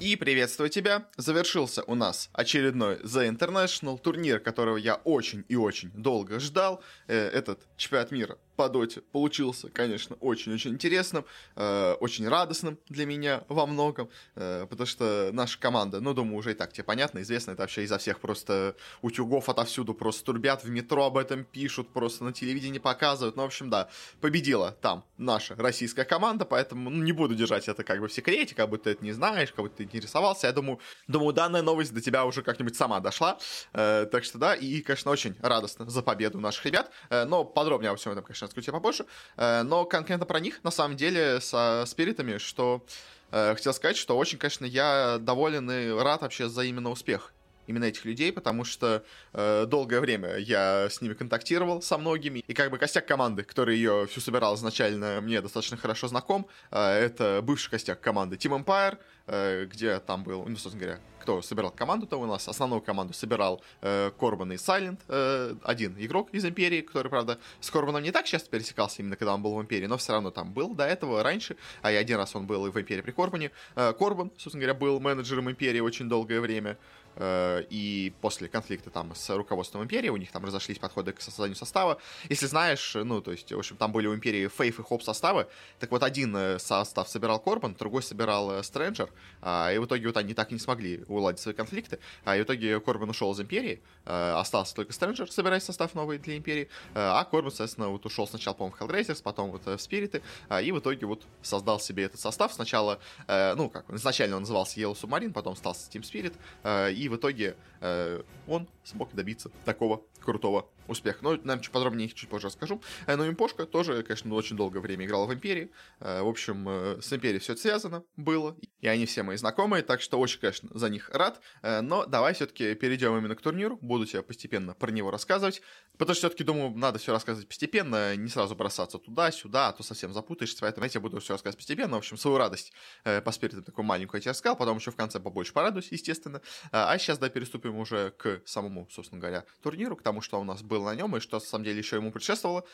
И приветствую тебя! Завершился у нас очередной The International турнир, которого я очень и очень долго ждал. Э, этот чемпионат мира по доте получился, конечно, очень-очень интересным, э, очень радостным для меня во многом, э, потому что наша команда, ну, думаю, уже и так тебе понятно, известно, это вообще изо всех просто утюгов отовсюду просто турбят, в метро об этом пишут, просто на телевидении показывают, ну, в общем, да, победила там наша российская команда, поэтому ну, не буду держать это как бы в секрете, как будто ты это не знаешь, как будто ты интересовался, я думаю, думаю, данная новость до тебя уже как-нибудь сама дошла, э, так что да, и, конечно, очень радостно за победу наших ребят, э, но подробнее обо всем этом, конечно, расскажу тебе попозже. Э, но конкретно про них, на самом деле, со спиритами, что э, хотел сказать, что очень, конечно, я доволен и рад вообще за именно успех именно этих людей, потому что э, долгое время я с ними контактировал со многими, и как бы костяк команды, который ее всю собирал изначально, мне достаточно хорошо знаком. Э, это бывший костяк команды Team Empire, э, где там был, ну, собственно говоря, кто собирал команду-то у нас, основную команду собирал э, Корбан и Сайлент, э, один игрок из Империи, который, правда, с Корбаном не так часто пересекался, именно когда он был в Империи, но все равно там был до этого раньше, а и один раз он был и в Империи при Корбане. Э, Корбан, собственно говоря, был менеджером Империи очень долгое время, и после конфликта там с руководством империи у них там разошлись подходы к созданию состава. Если знаешь, ну, то есть, в общем, там были у империи Фейф и Хоп составы, так вот один э, состав собирал Корбан, другой собирал Стрэнджер, а, и в итоге вот они так и не смогли уладить свои конфликты, а и в итоге Корбан ушел из империи, э, остался только Стрэнджер, собирая состав новый для империи, а Корбан, соответственно, вот ушел сначала, по-моему, в Hellraisers, потом вот в Спириты, а, и в итоге вот создал себе этот состав. Сначала, ну, как, изначально он назывался Yellow Submarine, потом стал Steam Spirit, и в итоге э, он смог добиться такого крутого успеха. Но, наверное, чуть подробнее их чуть позже расскажу. Э, но Импошка тоже, конечно, очень долгое время играла в Империи. Э, в общем, э, с Империей все связано было, и они все мои знакомые, так что очень, конечно, за них рад. Но давай все-таки перейдем именно к турниру, буду тебе постепенно про него рассказывать, потому что все-таки, думаю, надо все рассказывать постепенно, не сразу бросаться туда-сюда, а то совсем запутаешься, поэтому я тебе буду все рассказывать постепенно. В общем, свою радость по спиритам такую маленькую я тебе рассказал, потом еще в конце побольше порадуюсь, естественно. А сейчас, да, переступим уже к самому, собственно говоря, турниру, к тому, что у нас было на нем и что, на самом деле, еще ему предшествовало.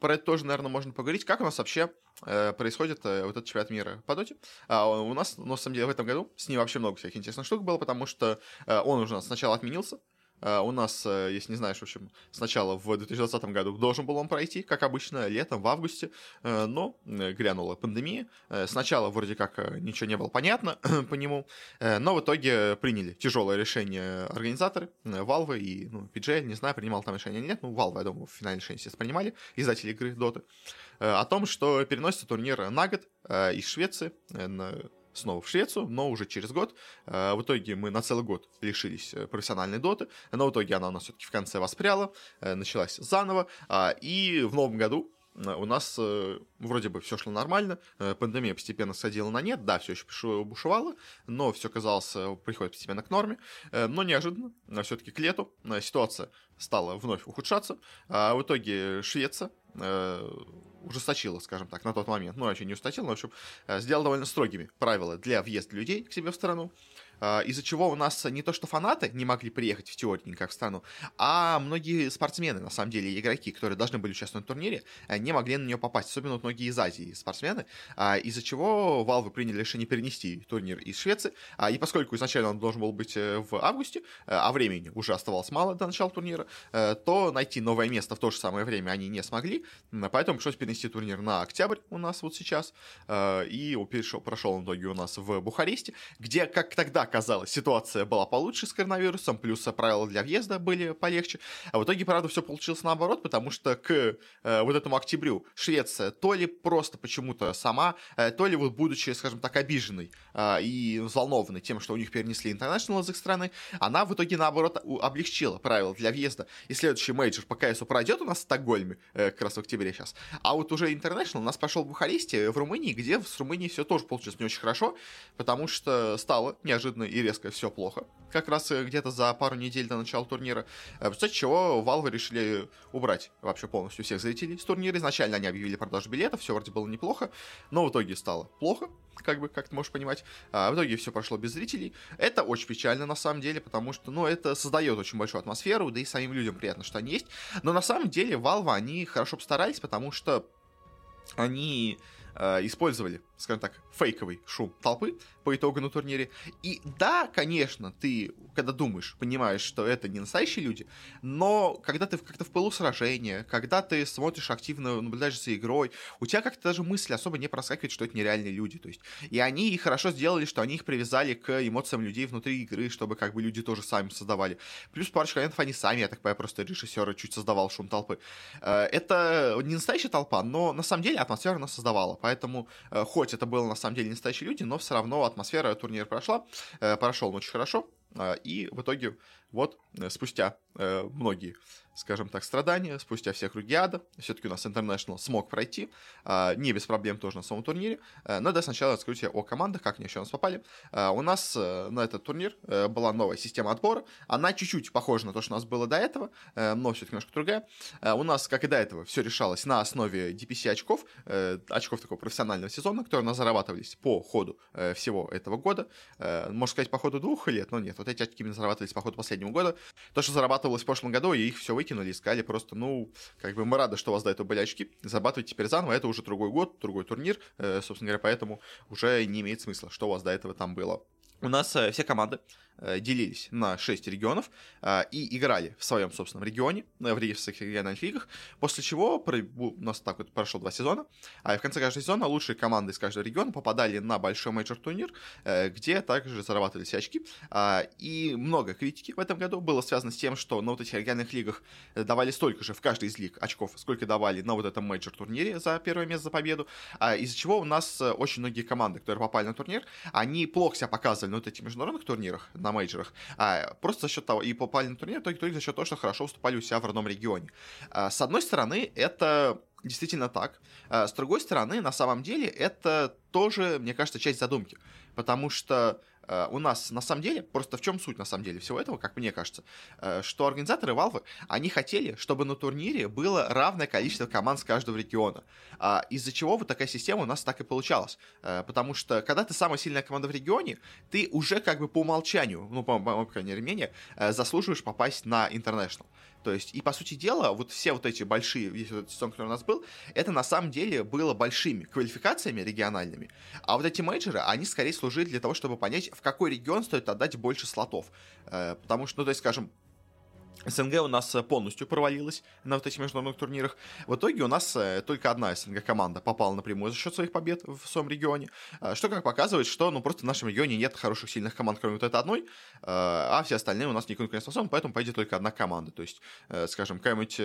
Про это тоже, наверное, можно поговорить. Как у нас вообще э, происходит э, вот этот чемпионат мира по доте? А у нас, на самом деле, в этом году с ним вообще много всяких интересных штук было, потому что э, он уже сначала отменился, у нас, uh, если не знаешь, в общем, сначала в 2020 году должен был он пройти, как обычно, летом, в августе, uh, но грянула пандемия. Сначала вроде как ничего не было понятно по нему, но в итоге приняли тяжелое решение организаторы, Valve и ну, PGL, не знаю, принимал там решение или нет, ну, Valve, я думаю, в финальное решение, естественно, принимали, издатели игры Dota, о том, что переносится турнир на год из Швеции снова в Швецию, но уже через год. Э, в итоге мы на целый год лишились э, профессиональной доты, но в итоге она у нас все-таки в конце воспряла, э, началась заново, а, и в новом году у нас э, вроде бы все шло нормально, э, пандемия постепенно сходила на нет, да, все еще бушевало, но все казалось, приходит постепенно к норме, э, но неожиданно, все-таки к лету, ситуация стала вновь ухудшаться, а в итоге Швеция ужесточила, скажем так, на тот момент, ну, вообще не ужесточила, но, в общем, э, сделала довольно строгими правила для въезда людей к себе в страну, из-за чего у нас не то что фанаты не могли приехать в теории никак в страну, а многие спортсмены, на самом деле, игроки, которые должны были участвовать в турнире, э, не могли на нее попасть, особенно вот многие из Азии спортсмены, а, из-за чего Valve приняли решение перенести турнир из Швеции, а, и поскольку изначально он должен был быть э, в августе, а времени уже оставалось мало до начала турнира, то найти новое место в то же самое время они не смогли, поэтому пришлось перенести турнир на октябрь у нас вот сейчас, и прошел он в итоге у нас в Бухаресте, где, как тогда казалось, ситуация была получше с коронавирусом, плюс правила для въезда были полегче. А в итоге, правда, все получилось наоборот, потому что к э, вот этому октябрю Швеция то ли просто почему-то сама, э, то ли вот будучи, скажем так, обиженной э, и взволнованной тем, что у них перенесли интернешнл из их страны, она в итоге, наоборот, облегчила правила для въезда. И следующий мейджор по КСу пройдет у нас в Стокгольме, э, как раз в октябре сейчас. А вот уже International у нас пошел в Бухаресте, в Румынии, где с Румынией все тоже получилось не очень хорошо, потому что стало неожиданно неожиданно и резко все плохо. Как раз э, где-то за пару недель до начала турнира. Э, После чего Valve решили убрать вообще полностью всех зрителей с турнира. Изначально они объявили продажу билетов, все вроде было неплохо, но в итоге стало плохо, как бы, как ты можешь понимать. А в итоге все прошло без зрителей. Это очень печально на самом деле, потому что, ну, это создает очень большую атмосферу, да и самим людям приятно, что они есть. Но на самом деле Valve, они хорошо постарались, потому что они э, использовали скажем так, фейковый шум толпы по итогу на турнире. И да, конечно, ты, когда думаешь, понимаешь, что это не настоящие люди, но когда ты как-то в пылу сражения, когда ты смотришь активно, наблюдаешь за игрой, у тебя как-то даже мысли особо не проскакивает, что это нереальные люди. То есть, и они хорошо сделали, что они их привязали к эмоциям людей внутри игры, чтобы как бы люди тоже сами создавали. Плюс парочку моментов они сами, я так понимаю, просто режиссеры чуть создавал шум толпы. Э, это не настоящая толпа, но на самом деле атмосфера она создавала. Поэтому, э, хоть это было на самом деле настоящие люди, но все равно атмосфера турнира прошла, э, прошел он очень хорошо. И в итоге вот спустя многие скажем так, страдания спустя все круги ада. Все-таки у нас International смог пройти, а, не без проблем тоже на самом турнире. А, но да, сначала расскажу тебе о командах, как они еще у нас попали. А, у нас э, на этот турнир э, была новая система отбора. Она чуть-чуть похожа на то, что у нас было до этого, э, но все-таки немножко другая. У нас, как и до этого, все решалось на основе DPC очков, очков такого профессионального сезона, которые у нас зарабатывались по ходу всего этого года. Можно сказать, по ходу двух лет, но нет, вот эти очки именно зарабатывались по ходу последнего года. То, что зарабатывалось в прошлом году, и их все выкинули выкинули, сказали просто, ну, как бы мы рады, что у вас до этого были очки, зарабатывайте теперь заново, это уже другой год, другой турнир, э, собственно говоря, поэтому уже не имеет смысла, что у вас до этого там было. У нас э, все команды делились на 6 регионов э, и играли в своем собственном регионе, э, в своих региональных лигах, после чего у нас так вот прошло два сезона, а в конце каждого сезона лучшие команды из каждого региона попадали на большой мейджор-турнир, где также зарабатывались очки, и много критики в этом году было связано с тем, что на вот этих региональных лигах давали столько же в каждой из лиг очков, сколько давали на вот этом мейджор-турнире за первое место за победу, из-за чего у нас очень многие команды, которые попали на турнир, они плохо себя показывали на вот этих международных турнирах, на мейджорах, а просто за счет того, и попали на турнир, только, только за счет того, что хорошо выступали у себя в родном регионе. А, с одной стороны, это действительно так. А, с другой стороны, на самом деле, это тоже, мне кажется, часть задумки. Потому что у нас на самом деле, просто в чем суть на самом деле всего этого, как мне кажется, э, что организаторы Valve, они хотели, чтобы на турнире было равное количество команд с каждого региона, а из-за чего вот такая система у нас так и получалась, э, потому что когда ты самая сильная команда в регионе, ты уже как бы по умолчанию, ну, по по крайней мере, мнению, заслуживаешь попасть на International. То есть, и по сути дела, вот все вот эти большие, весь этот сезон, который у нас был, это на самом деле было большими квалификациями региональными, а вот эти мейджоры, они скорее служили для того, чтобы понять, в какой регион стоит отдать больше слотов. Э, потому что, ну, то есть, скажем, СНГ у нас э, полностью провалилась на вот этих международных турнирах. В итоге у нас э, только одна СНГ команда попала напрямую за счет своих побед в своем регионе, что как показывает, что ну просто в нашем регионе нет хороших сильных команд, кроме вот этой одной, а все остальные у нас не конкурентоспособны, поэтому пойдет только одна команда. То есть, скажем, какая-нибудь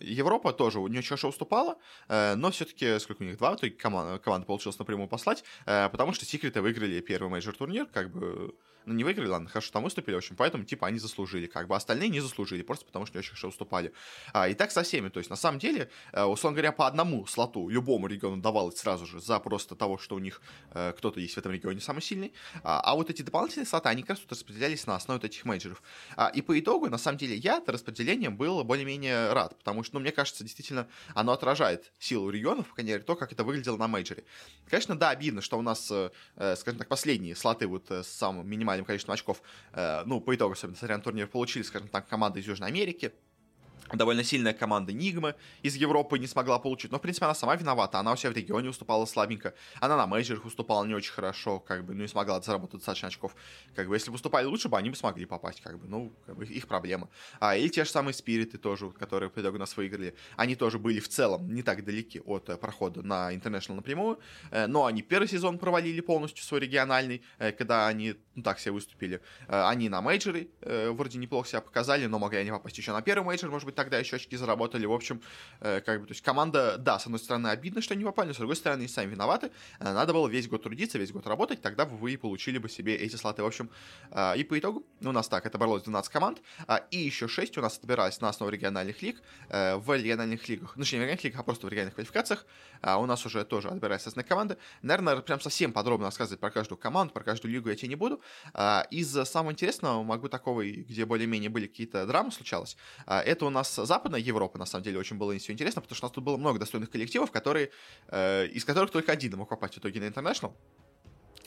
Европа тоже не очень хорошо выступала, но все-таки, сколько у них, два в итоге команд, команда получилось напрямую попасть, потому что Секреты выиграли первый мейджор турнир, как бы ну, не выиграли, ладно, хорошо, там выступили, в общем, поэтому, типа, они заслужили, как бы, остальные не заслужили, просто потому что не очень хорошо выступали. А, и так со всеми, то есть, на самом деле, э, условно говоря, по одному слоту любому региону давалось сразу же за просто того, что у них э, кто-то есть в этом регионе самый сильный, а, а вот эти дополнительные слоты, они как раз вот распределялись на основе вот этих менеджеров. А, и по итогу, на самом деле, я распределением был более-менее рад, потому что, ну, мне кажется, действительно, оно отражает силу регионов, по крайней мере, то, как это выглядело на мейджоре. Конечно, да, обидно, что у нас, э, скажем так, последние слоты вот с самым минимальным количеством очков, э, ну, по итогу, особенно, смотря на турнир, получили, скажем так, команды из Южной Америки, довольно сильная команда Нигмы из Европы не смогла получить. Но, в принципе, она сама виновата. Она у себя в регионе уступала слабенько. Она на мейджерах выступала не очень хорошо, как бы, ну, не смогла заработать достаточно очков. Как бы, если бы выступали лучше бы, они бы смогли попасть, как бы, ну, как бы, их проблема. А, или те же самые спириты тоже, которые по итогу нас выиграли. Они тоже были в целом не так далеки от э, прохода на International напрямую. Э, но они первый сезон провалили полностью свой региональный, э, когда они, ну, так себе выступили. Э, они на мейджеры э, вроде неплохо себя показали, но могли они попасть еще на первый мейджор, может быть, тогда еще очки заработали. В общем, э, как бы, то есть команда, да, с одной стороны, обидно, что они попали, но с другой стороны, они сами виноваты. Э, надо было весь год трудиться, весь год работать, тогда вы получили бы себе эти слоты. В общем, э, и по итогу у нас так, это боролось 12 команд, э, и еще 6 у нас отбирались на основе региональных лиг. В региональных лигах, ну, не в региональных лигах, а просто в региональных квалификациях э, у нас уже тоже отбирались разные команды. Наверное, прям совсем подробно рассказывать про каждую команду, про каждую лигу я тебе не буду. Э, из самого интересного могу такого, где более-менее были какие-то драмы случалось, это у нас запад Западная Европа, на самом деле, очень было все интересно, потому что у нас тут было много достойных коллективов, которые, э, из которых только один мог попасть в итоге на International.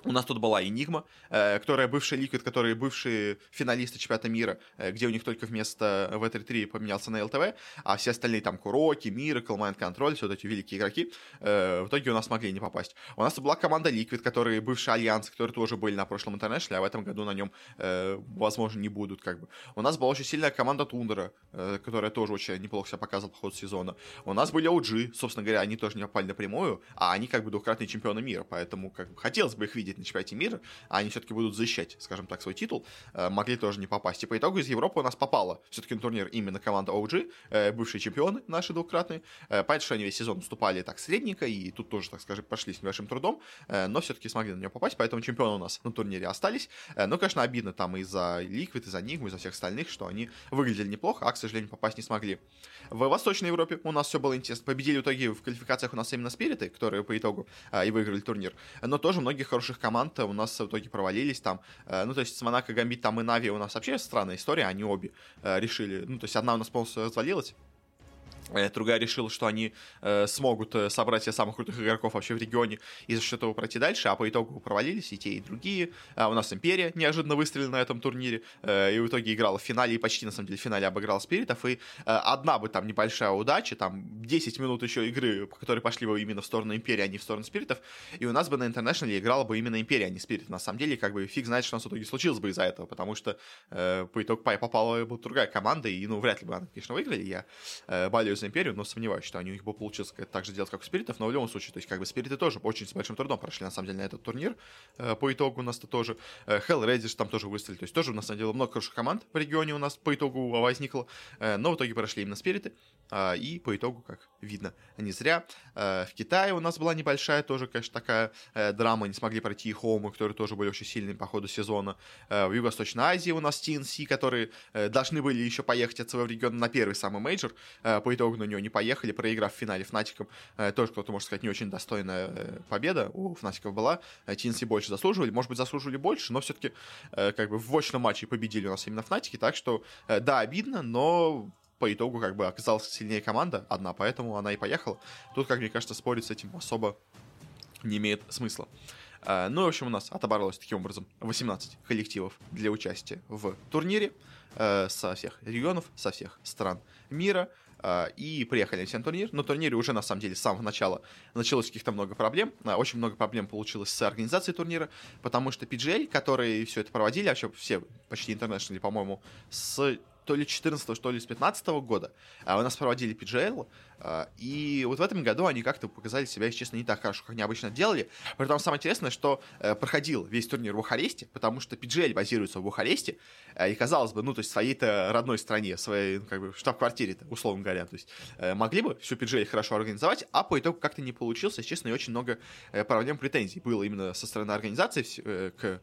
У нас тут была Nigma, э, которая бывший Liquid, которые бывшие финалисты чемпионата мира, э, где у них только вместо w33 поменялся на iLTW, а все остальные там KuroKy, Miracle, Mind Control, все вот эти великие игроки, э, в итоге у нас могли не попасть. У нас была команда Liquid, которые бывший Альянс, которые тоже были на прошлом International е, а в этом году на нем, возможно, не будут как бы. У нас была очень сильная команда Тундера, которая тоже очень неплохо себя показывала по ходу сезона. У нас были OG, собственно говоря, они тоже не попали напрямую, а они как бы двукратные чемпионы мира, поэтому как бы хотелось бы их видеть на чемпионате мира, а они все-таки будут защищать, скажем так, свой титул, э, могли тоже не попасть. И по итогу из Европы у нас попала все-таки на турнир именно команда OG, э, бывшие чемпионы наши двукратные. Э, понятно, что они весь сезон уступали так средненько, и тут тоже, так скажем, пошли с небольшим трудом, но все-таки смогли на нее попасть, поэтому чемпионы у нас на турнире остались. Ну, конечно, обидно там из-за Liquid, из-за Нигмы, из-за всех остальных, что они выглядели неплохо, а, к сожалению, попасть не смогли. В Восточной Европе у нас все было интересно. Победили в итоге в квалификациях у нас именно Спириты, которые по итогу и выиграли турнир. Но тоже многих хороших команд у нас в итоге провалились там. Э, ну, то есть с Монако, Гамбит, там и Нави у нас вообще странная история, они обе э, решили. Ну, то есть одна у нас полностью развалилась, Э, другая решила, что они э, смогут э, собрать себе самых крутых игроков вообще в регионе и за счет этого пройти дальше, а по итогу провалились и те, и другие. А у нас Империя неожиданно выстрелила на этом турнире, э, и в итоге играла в финале, и почти на самом деле в финале обыграла Спиритов, и э, одна бы там небольшая удача, там 10 минут еще игры, которые пошли бы именно в сторону Империи, а не в сторону Спиритов, и у нас бы на Интернешнале играла бы именно Империя, а не Спирит. На самом деле, как бы фиг знает, что у нас в итоге случилось бы из-за этого, потому что э, по итогу попала бы другая команда, и, ну, вряд ли бы она, конечно, выиграли, я э, болею за Империю, но сомневаюсь, что они, у них бы получилось так же делать, как у Спиритов, но в любом случае, то есть как бы Спириты тоже очень с большим трудом прошли, на самом деле, на этот турнир. Э, по итогу у нас-то тоже э, Hell Reddish там тоже выстрелили, то есть тоже, на самом деле, много хороших команд в регионе у нас по итогу возникло, э, но в итоге прошли именно Спириты, э, и по итогу, как видно, не зря. В Китае у нас была небольшая тоже, конечно, такая драма, не смогли пройти и Хоумы, которые тоже были очень сильными по ходу сезона. В Юго-Восточной Азии у нас TNC, которые должны были еще поехать от своего региона на первый самый мейджор, по итогу на него не поехали, проиграв в финале Fnatic ом. Э, тоже кто-то, может сказать, не очень достойная э, победа у Fnatic ов была. TNC больше заслуживали, может быть, заслуживали больше, но все-таки как бы в очном матче победили у нас именно Fnatic и, так что, да, обидно, но по итогу как бы оказалась сильнее команда одна, поэтому она и поехала. Тут, как мне кажется, спорить с этим особо не имеет смысла. Ну, в общем, у нас отобралось таким образом 18 коллективов для участия в турнире со всех регионов, со всех стран мира. А, и приехали все на турнир. На турнире уже, на самом деле, с самого начала началось каких-то много проблем. А, очень много проблем получилось с организацией турнира, потому что PGL, которые все это проводили, а вообще все почти интернешнли, по-моему, с то ли 14 что ли с 15 года, а у нас проводили PGL, а, и вот в этом году они как-то показали себя, если честно, не так хорошо, как они обычно делали. Притом самое интересное, что э, проходил весь турнир в Бухаресте, потому что PGL базируется в Бухаресте, э, и казалось бы, ну, то есть в своей-то родной стране, своей, ну, как бы, штаб-квартире-то, условно говоря, то есть э, могли бы всю PGL хорошо организовать, а по итогу как-то не получилось, если честно, и очень много проблем, претензий было именно со стороны организации к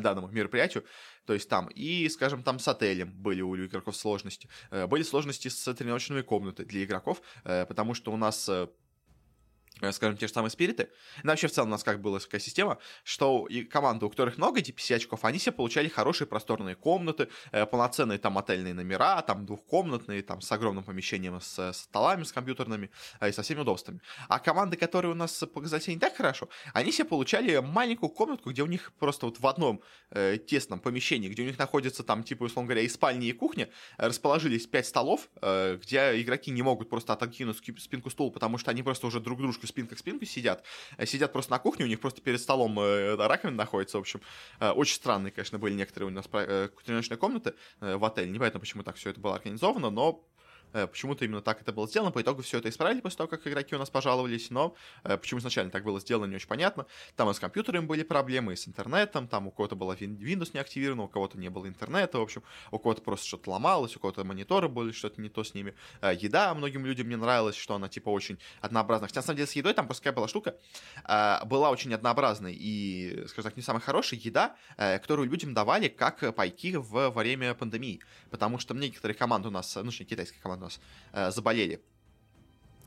данному мероприятию. То есть там и, скажем, там с отелем были у игроков сложности. Э, были сложности с тренировочными комнатами для игроков, э, потому что у нас э, скажем, те же самые спириты. Ну, вообще, в целом, у нас как была такая система, что и команды, у которых много DPC очков, они все получали хорошие просторные комнаты, э, полноценные там отельные номера, там двухкомнатные, там с огромным помещением, с, с столами, с компьютерными э, и со всеми удобствами. А команды, которые у нас показали себя не так хорошо, они все получали маленькую комнатку, где у них просто вот в одном э, тесном помещении, где у них находится там, типа, условно говоря, и спальня, и кухня, расположились пять столов, э, где игроки не могут просто отодвинуть спинку стула, потому что они просто уже друг дружку спинка к спинку сидят. Э, сидят просто на кухне, у них просто перед столом э, раковина находится, в общем. Э, очень странные, конечно, были некоторые у нас тренировочные комнаты в отеле. Непонятно, почему так все это было организовано, но почему-то именно так это было сделано. По итогу все это исправили после того, как игроки у нас пожаловались, но э, почему изначально так было сделано, не очень понятно. Там и с компьютерами были проблемы, и с интернетом, там у кого-то была Windows не активирована, у кого-то не было интернета, в общем, у кого-то просто что-то ломалось, у кого-то мониторы были, что-то не то с ними. Э, еда многим людям не нравилась, что она типа очень однообразная. Хотя на самом деле с едой там просто какая была штука, была очень однообразной и, скажем так, не самая хорошая еда, которую людям давали как пайки в время пандемии. Потому что некоторые команды у нас, ну, что китайские команды нас э, заболели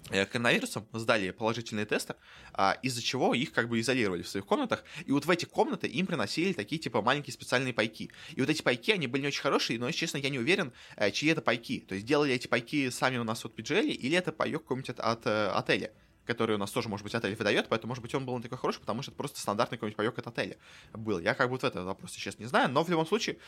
э, коронавирусом, сдали положительные тесты, а, из-за чего их как бы изолировали в своих комнатах, и вот в эти комнаты им приносили такие типа маленькие специальные пайки. И вот эти пайки, они были не очень хорошие, но, если честно, я не уверен, э, чьи это пайки. То есть делали эти пайки сами у нас вот PGL, или это пайок какой-нибудь от, от отеля. Который у нас тоже, может быть, отель выдает, поэтому, может быть, он был не такой хороший, потому что это просто стандартный какой-нибудь паёк от отеля был. Я как вот этот вопрос сейчас не знаю, но в любом случае,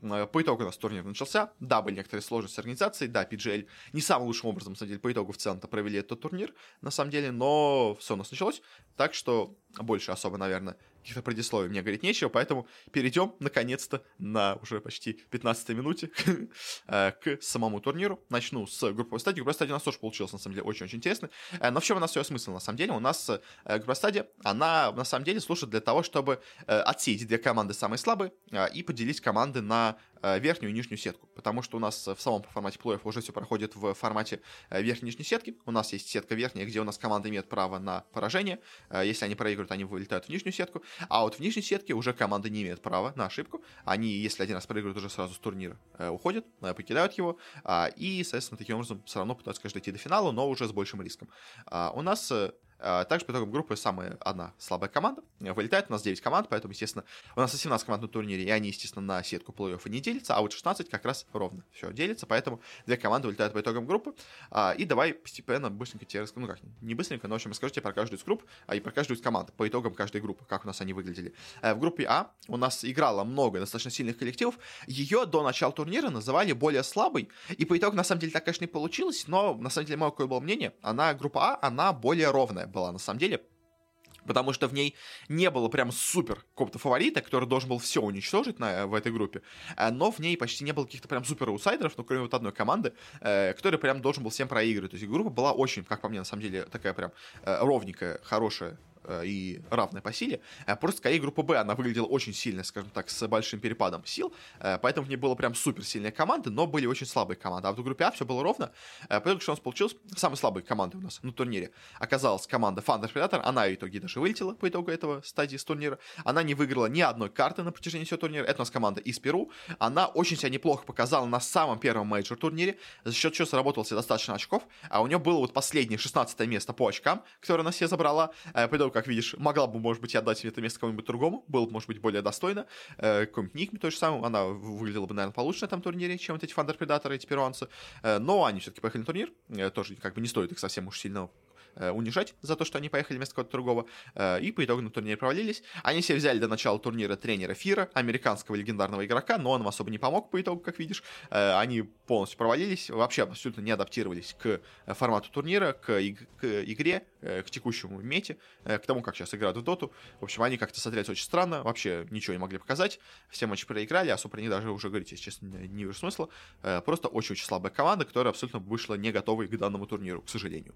э, по итогу у нас турнир начался. Да, были некоторые сложности с организацией, да, PGL не самым лучшим образом, на самом деле, по итогу в целом-то провели этот турнир, на самом деле, но все у нас началось, так что больше особо, наверное, каких-то предисловий мне говорить нечего, поэтому перейдем, наконец-то, на уже почти 15 минуте э, к самому турниру. Начну с групповой стадии. Групповая стадия у нас тоже получилась, на самом деле, очень-очень интересно. Э, но в чем у нас все смысл, на самом деле? У нас э, групповая стадия, она, на самом деле, служит для того, чтобы отсеять две команды самые слабые и поделить команды на верхнюю и нижнюю сетку. Потому что у нас в самом формате плей уже все проходит в формате верхней и нижней сетки. У нас есть сетка верхняя, где у нас команды имеют право на поражение. Если они проигрывают, они вылетают в нижнюю сетку. А вот в нижней сетке уже команда не имеет права на ошибку. Они, если один раз проигрывают, уже сразу с турнира э, уходят, э, покидают его. Э, и, соответственно, таким образом все равно пытаются, конечно, дойти до финала, но уже с большим риском. А у нас э, также по итогам группы самая одна слабая команда. Вылетает у нас 9 команд, поэтому, естественно, у нас 17 команд на турнире, и они, естественно, на сетку плей-оффа не делятся, а вот 16 как раз ровно все делится, поэтому две команды вылетают по итогам группы. А, и давай постепенно, быстренько тебе расскажу, ну как, не быстренько, но, в общем, расскажу тебе про каждую из групп, а и про каждую из команд, по итогам каждой группы, как у нас они выглядели. Э, в группе А у нас играло много достаточно сильных коллективов. Ее до начала турнира называли более слабой, и по итогу, на самом деле, так, конечно, не получилось, но, на самом деле, мое какое было мнение, она, группа А, она более ровная была, на самом деле, потому что в ней не было прям супер какого-то фаворита, который должен был все уничтожить на, в этой группе, э, но в ней почти не было каких-то прям супер аутсайдеров, ну, кроме вот одной команды, э, который прям должен был всем проигрывать. То есть группа была очень, как по мне, на самом деле, такая прям э, ровненькая, хорошая, и равная по силе. Э, просто скорее группа Б, она выглядела очень сильно, скажем так, с большим перепадом сил, э, поэтому в ней было прям супер сильные команды, но были очень слабые команды. А в группе А все было ровно. Поэтому что у нас получилось? Самой слабой командой у нас на турнире оказалась команда Thunder Predator. Она в итоге даже вылетела по итогу этого стадии с турнира. Она не выиграла ни одной карты на протяжении всего турнира. Это у нас команда из Перу. Она очень себя неплохо показала на самом первом мейджор турнире, за счет чего заработала себе достаточно очков. А у нее было вот последнее 16 место по очкам, которое она себе забрала. По итогу, как видишь, могла бы, может быть, отдать это место кому-нибудь другому, было бы, может быть, более достойно. Э, какой-нибудь Нигме то же самое, она выглядела бы, наверное, получше на этом турнире, чем вот эти Thunder Predator ы, эти перуанцы. Э, но они все-таки поехали на турнир, э, тоже как бы не стоит их совсем уж сильно унижать за то, что они поехали вместо кого-то другого, э, и по итогу на турнире провалились. Они все взяли до начала турнира тренера Фира, американского легендарного игрока, но он им особо не помог по итогу, как видишь. Э, они полностью провалились, вообще абсолютно не адаптировались к формату турнира, к, к игре, к текущему мете, к тому, как сейчас играют в доту. В общем, они как-то смотрелись очень странно, вообще ничего не могли показать, все матчи проиграли, особо про них даже уже говорить, если честно, не вижу смысла. Просто очень-очень слабая команда, которая абсолютно вышла не готовой к данному турниру, к сожалению.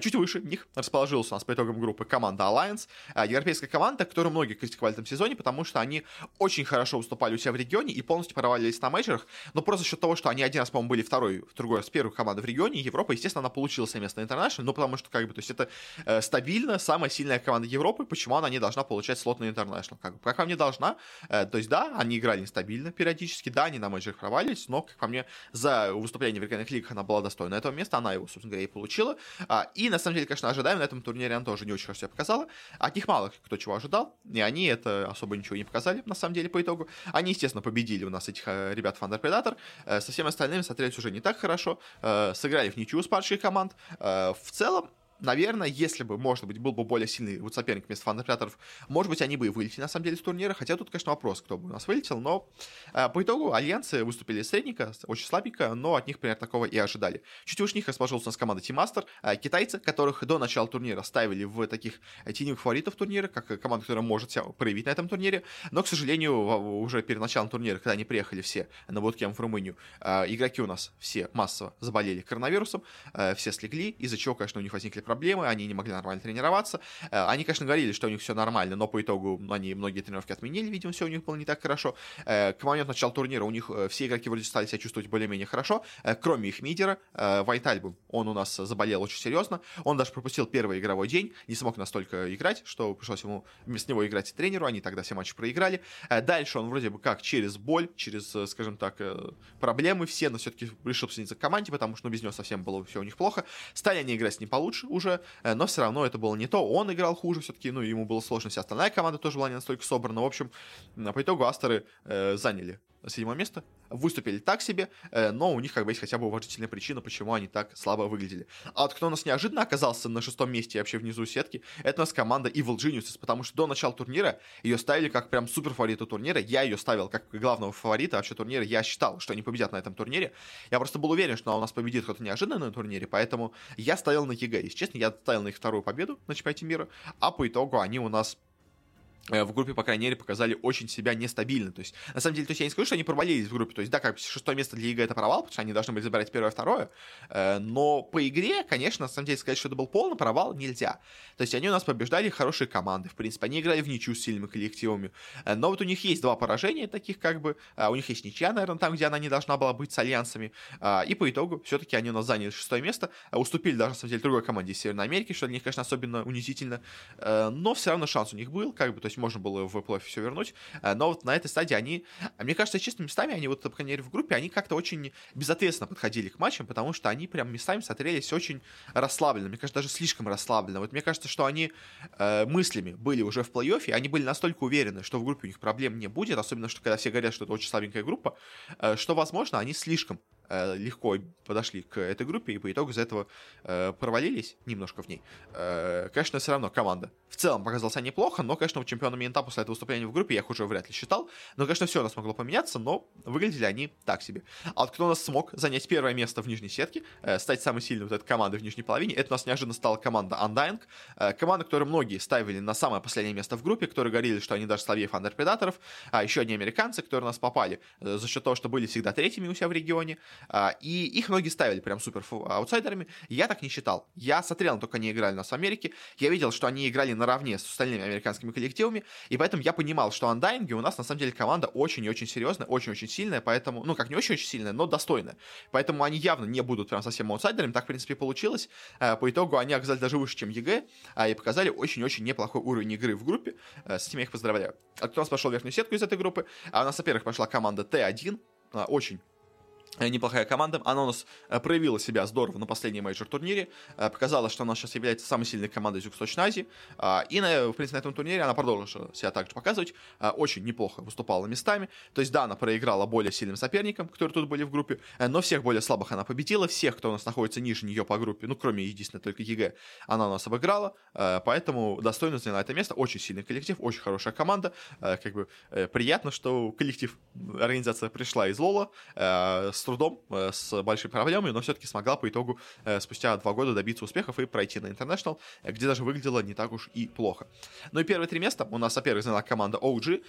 Чуть выше них расположился у нас по итогам группы команда Alliance, а, европейская команда, которую многие критиковали в этом сезоне, потому что они очень хорошо выступали у себя в регионе и полностью провалились на мейджорах, но просто за счет того, что они один раз, по-моему, были второй, в другой раз первой командой в регионе, Европа, естественно, она получила себе место на International, ну, потому что, как бы, то есть это э, стабильно самая сильная команда Европы, почему она не должна получать слот на International? Как, бы, как по мне, должна. Э, то есть, да, они играли нестабильно периодически, да, они на мейджорах провалились, но, как по мне, за выступление в региональных лигах она была достойна этого места, она его, собственно говоря, и получила. А, и, на самом деле, конечно, ожидаем. На этом турнире она тоже не очень хорошо себя показала. От них мало кто чего ожидал, и они это особо ничего не показали, на самом деле, по итогу. Они, естественно, победили у нас этих э, ребят Thunder Predator. Э, со всеми остальными смотрелись уже не так хорошо. Э, сыграли в ничью с парочкой команд. В целом, наверное, если бы, может быть, был бы более сильный вот соперник вместо фан-операторов, может быть, они бы и вылетели, на самом деле, с турнира, хотя тут, конечно, вопрос, кто бы у нас вылетел, но э, по итогу альянсы выступили средненько, очень слабенько, но от них, примерно, такого и ожидали. Чуть выше них расположился у нас команда Team Master, э, китайцы, которых до начала турнира ставили в таких теневых фаворитов турнира, как команда, которая может себя проявить на этом турнире, но, к сожалению, уже перед началом турнира, когда они приехали все на Bootcamp в Румынию, э, игроки у нас все массово заболели коронавирусом, э, все слегли, из-за чего, конечно, у них возникли проблемы, они не могли нормально тренироваться. Э, они, конечно, говорили, что у них все нормально, но по итогу они многие тренировки отменили, видимо, все у них было не так хорошо. Э, к моменту начала турнира у них э, все игроки вроде стали себя чувствовать более-менее хорошо, кроме их мидера, Вайт Альбум. Он у нас заболел очень серьезно, он даже пропустил первый игровой день, не смог настолько играть, что пришлось ему вместо него играть тренеру, они тогда все матчи проиграли. Дальше он вроде бы как через боль, через, скажем так, проблемы все, но все-таки решил присоединиться к команде, потому что ну, без него совсем было все у них плохо. Стали они играть с ним получше уже, Э, но все равно это было не то. Он играл хуже все-таки, ну, ему было сложно, вся остальная команда тоже была не настолько собрана. В общем, по итогу Астеры э, заняли седьмое место, выступили так себе, э, но у них как бы есть хотя бы уважительная причина, почему они так слабо выглядели. А вот кто у нас неожиданно оказался на шестом месте вообще внизу сетки, это у нас команда Evil Geniuses, потому что до начала турнира ее ставили как прям супер фаворита турнира, я ее ставил как главного фаворита вообще турнира, я считал, что они победят на этом турнире, я просто был уверен, что у нас победит кто-то неожиданно на турнире, поэтому я ставил на EG, если честно, я ставил на их вторую победу на чемпионате мира, а по итогу они у нас в группе, по крайней мере, показали очень себя нестабильно. То есть, на самом деле, то есть я не скажу, что они провалились в группе. То есть, да, как шестое место для EG это провал, потому что они должны были забирать первое, второе. Э, но по игре, конечно, на самом деле, сказать, что это был полный провал, нельзя. То есть, они у нас побеждали хорошие команды. В принципе, они играли в ничью с сильными коллективами. Э, но вот у них есть два поражения таких, как бы. У них есть ничья, наверное, там, где она не должна была быть с альянсами. И по итогу, все-таки они у нас заняли шестое место. Уступили даже, на самом деле, другой команде из Северной Америки, что для них, конечно, особенно унизительно. Но все равно шанс у них был, как бы, то есть можно было в плей все вернуть. Э, но вот на этой стадии они, мне кажется, честно, местами они, вот, по крайней мере, в группе, они как-то очень безответственно подходили к матчам, потому что они прям местами смотрелись очень расслабленно. Мне кажется, даже слишком расслабленно. Вот мне кажется, что они э, мыслями были уже в плей-оффе, они были настолько уверены, что в группе у них проблем не будет, особенно, что когда все говорят, что это очень слабенькая группа, э, что, возможно, они слишком легко подошли к этой группе и по итогу из-за этого э, провалились немножко в ней. Э, конечно, все равно команда в целом показалась неплохо, но, конечно, чемпионами НТА после этого выступления в группе я их уже вряд ли считал. Но, конечно, все у нас могло поменяться, но выглядели они так себе. А вот кто у нас смог занять первое место в нижней сетке, э, стать самой сильной вот этой командой в нижней половине, это у нас неожиданно стала команда Undying. Э, команда, которую многие ставили на самое последнее место в группе, которые говорили, что они даже слабее Predatorов. А еще одни американцы, которые у нас попали э, за счет того, что были всегда третьими у себя в регионе. А, и их многие ставили прям супер аутсайдерами. Я так не считал. Я смотрел, только они играли у нас в Америке. Я видел, что они играли наравне с остальными американскими коллективами. И поэтому я понимал, что Undying у нас на самом деле команда очень и очень серьезная, очень-очень сильная. Поэтому, ну как не очень-очень сильная, но достойная. Поэтому они явно не будут прям совсем аутсайдерами. Так, в принципе, получилось. Э, по итогу они оказались даже выше, чем EG. А, и показали очень-очень неплохой уровень игры в группе. С этим я их поздравляю. А кто у нас пошел верхнюю сетку из этой группы? А у нас, во-первых, пошла команда T1. Очень неплохая команда. Она у нас э, проявила себя здорово на последнем мейджор турнире. Э, показала, что она сейчас является самой сильной командой из Юго-Восточной Азии. И, на, в принципе, на этом турнире она продолжила себя также показывать. Очень неплохо выступала местами. То есть, да, она проиграла более сильным соперникам, которые тут были в группе, но всех более слабых она победила. Всех, кто у нас находится ниже нее по группе, ну, кроме, единственной только EG, она у нас обыграла. Поэтому достойно заняла это место. Очень сильный коллектив, очень хорошая команда. Как бы приятно, что коллектив, организация пришла из Лола с трудом, э, с большими проблемами, но все-таки смогла по итогу э, спустя два года добиться успехов и пройти на International, э, где даже выглядело не так уж и плохо. Ну и первые три места у нас, во-первых, заняла команда OG,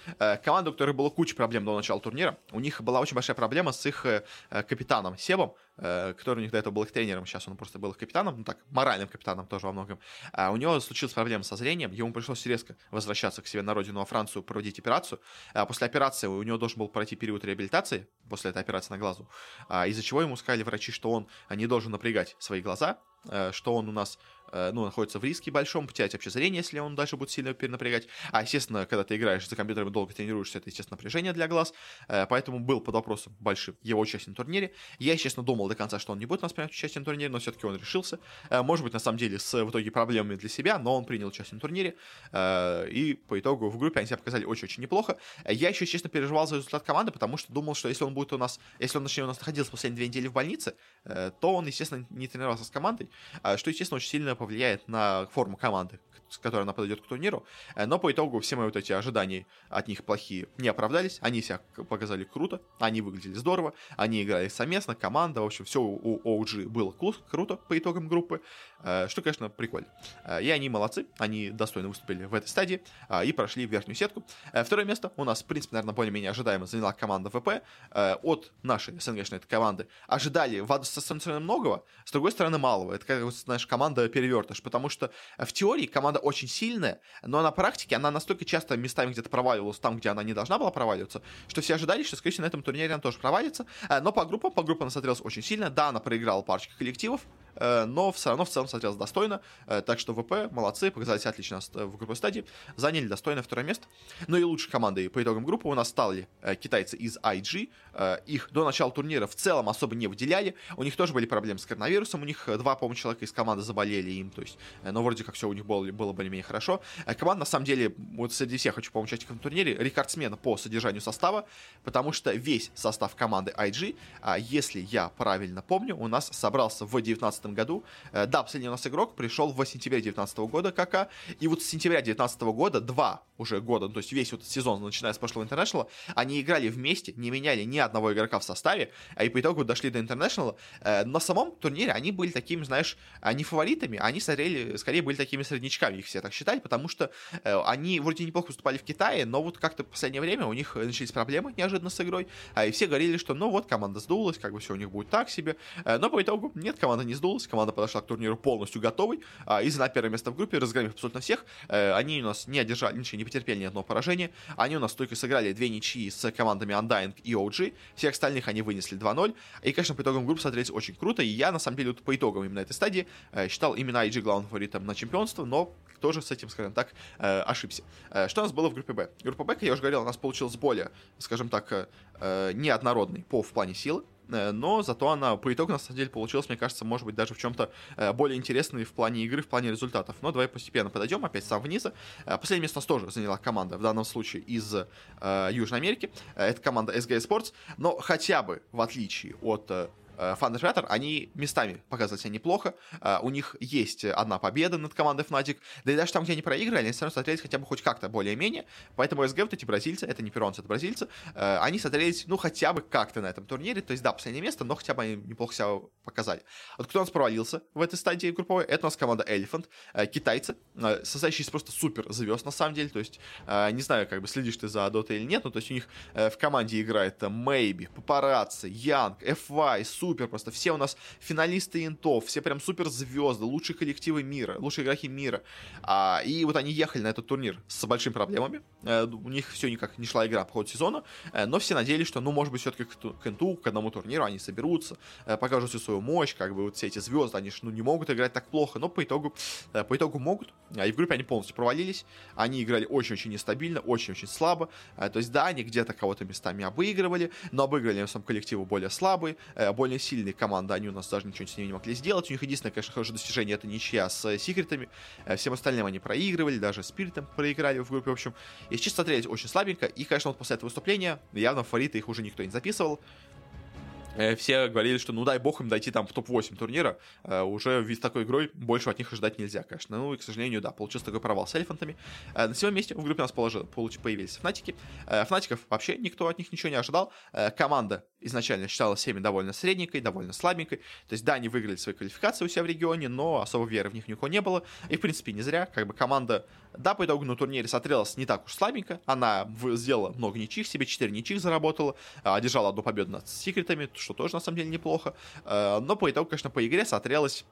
команда, у которой было куча проблем до начала турнира. У них была очень большая проблема с их капитаном Себом, Э, который у них до этого был их тренером, сейчас он просто был их капитаном, ну так, моральным капитаном тоже во многом. А у него случилась проблема со зрением, ему пришлось резко возвращаться к себе на родину, во Францию, проводить операцию. А после операции у него должен был пройти период реабилитации, после этой операции на глазу, а из-за чего ему сказали врачи, что он не должен напрягать свои глаза, э, что он у нас Э, ну, находится в риске большом, потерять вообще зрение, если он дальше будет сильно перенапрягать. А, естественно, когда ты играешь за компьютером и долго тренируешься, это, естественно, напряжение для глаз. Э, поэтому был под вопросом большим его участие на турнире. Я, честно, думал до конца, что он не будет у нас принять участие на турнире, но все-таки он решился. Э, может быть, на самом деле, с в итоге проблемами для себя, но он принял участие на турнире. И по итогу в группе они себя показали очень-очень неплохо. Я еще, честно, переживал за результат команды, потому что думал, что если он будет у нас, если он, точнее, у нас находился последние две недели в больнице, то он, естественно, не тренировался с командой, что, естественно, очень сильно повлияет на форму команды, с которой она подойдет к турниру. Э, но по итогу все мои вот эти ожидания от них плохие не оправдались. Они себя показали круто, они выглядели здорово, они играли совместно, команда, в общем, все у OG было круто по итогам группы, что, конечно, прикольно. Э, и они молодцы, они достойно выступили в этой стадии и прошли в верхнюю сетку. Второе место у нас, в принципе, наверное, более-менее ожидаемо заняла команда ВП. От нашей СНГшной этой команды ожидали, с одной стороны, многого, с другой стороны, малого. Это, как, знаешь, команда перевертыш, потому что в теории команда очень сильная, но на практике она настолько часто местами где-то проваливалась там, где она не должна была проваливаться, что все ожидали, что, скорее всего, на этом турнире она тоже провалится. Э, но по группам, по группам она смотрелась очень сильно. Да, она проиграла парочку коллективов, э, но все равно в целом смотрелось достойно, э, так что ВП молодцы, показали себя отлично в групповой стадии, заняли достойное второе место. Ну и лучшей командой по итогам группы у нас стали китайцы из IG, их до начала турнира в целом особо не выделяли, у них тоже были проблемы с коронавирусом, у них два, по-моему, человека из команды заболели им, то есть, но вроде как все у них было, было более-менее хорошо. Команда, на самом деле, вот среди всех, хочу, по-моему, участников на турнире, рекордсмена по содержанию состава, потому что весь состав команды IG, если я правильно помню, у нас собрался в 2019 году. Э, да, последний у нас игрок пришел в сентябре 2019 года, КК. И вот с сентября 2019 года, два уже года, то есть весь вот сезон, начиная с прошлого International, они играли вместе, не меняли ни одного игрока в составе, а и по итогу дошли до International. Э, на самом турнире они были такими, знаешь, не фаворитами, они смотрели, скорее были такими среднячками, их все так считали, потому что э, они вроде неплохо выступали в Китае, но вот как-то в последнее время у них начались проблемы неожиданно с игрой, а и все говорили, что ну вот команда сдулась, как бы все у них будет так себе, но по итогу нет, команда не сдулась, команда подошла к турниру полностью готовой а, и заняла первое место в группе, разгромив абсолютно всех. Э, они у нас не одержали, ничего, не потерпели ни одного поражения. Они у нас только сыграли две ничьи с командами Undying и OG. Всех остальных они вынесли 2-0. И, конечно, по итогам группы смотреть очень круто. И я, на самом деле, вот по итогам именно этой стадии э, считал именно IG главным фаворитом на чемпионство, но тоже с этим, скажем так, э, ошибся. Что у нас было в группе Б? Группа Б, как я уже говорил, у нас получилась более, скажем так, неоднородный по в плане силы. Э, но зато она по итогу на самом деле получилась, мне кажется, может быть, даже в чем-то э, более интересной в плане игры, в плане результатов. Но давай постепенно подойдем, опять сам вниз. Э, последнее место у нас тоже заняла команда, в данном случае из Южной Америки. Это команда SG Sports, но хотя бы в отличие от Thunder Shatter, они местами показывают себя неплохо. Uh, у них есть одна победа над командой Fnatic. Да и даже там, где они проиграли, они все равно смотрелись хотя бы хоть как-то более-менее. Поэтому СГ, вот эти бразильцы, это не перуанцы, это бразильцы, uh, они смотрелись, ну, хотя бы как-то на этом турнире. То есть, да, последнее место, но хотя бы они неплохо себя показали. Вот кто у нас провалился в этой стадии групповой, это у нас команда Elephant, китайцы, состоящие из просто супер звезд, на самом деле. То есть, не знаю, как бы следишь ты за Dota или нет, но то есть у них в команде играет Maybe, Paparazzi, Young, FY, супер, просто. Все у нас финалисты интов, все прям супер звезды, лучшие коллективы мира, лучшие игроки мира. А, и вот они ехали на этот турнир с большими проблемами, э, у них все никак не шла игра по ходу сезона, э, но все надеялись, что, ну, может быть, все-таки к, к инту, к одному турниру они соберутся, э, покажут всю свою мощь, как бы вот все эти звезды, они же, ну, не могут играть так плохо, но по итогу, э, по итогу могут, а и в группе они полностью провалились, они играли очень-очень нестабильно, очень-очень слабо, э, то есть, да, они где-то кого-то местами обыгрывали, но обыграли в своем коллективу более слабые, э, более сильные команды, они у нас даже ничего с ними не могли сделать. У них единственное, конечно, хорошее достижение это ничья с э, секретами. Э, всем остальным они проигрывали, даже спиритом проиграли в группе. В общем, если честно, смотрелись очень слабенько. И, конечно, вот после этого выступления явно фавориты их уже никто не записывал. Э, все говорили, что ну дай бог им дойти там в топ-8 турнира, э, уже вид такой игрой больше от них ожидать нельзя, конечно. Ну и, к сожалению, да, получился такой провал с эльфантами. Э, на седьмом месте в группе у нас положил, появились Фнатики. Фнатиков вообще никто от них ничего не ожидал. Команда изначально считалась всеми довольно средненькой, довольно слабенькой. То есть, да, они выиграли свои квалификации у себя в регионе, но особо веры в них никого не было. И, в принципе, не зря. Как бы команда, да, по итогу на турнире смотрелась не так уж слабенько. Она сделала много ничьих, себе 4 ничьих заработала, одержала одну победу над секретами, что тоже на самом деле неплохо. Э, но по итогу, конечно, по игре смотрелось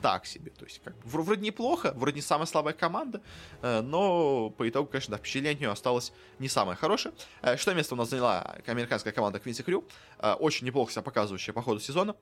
так себе. То есть, как вроде неплохо, вроде не самая слабая команда, э, но по итогу, конечно, да, впечатление осталось не самое хорошее. Э, что место у нас заняла американская команда Quincy Crew, э, очень неплохо себя показывающая по ходу сезона,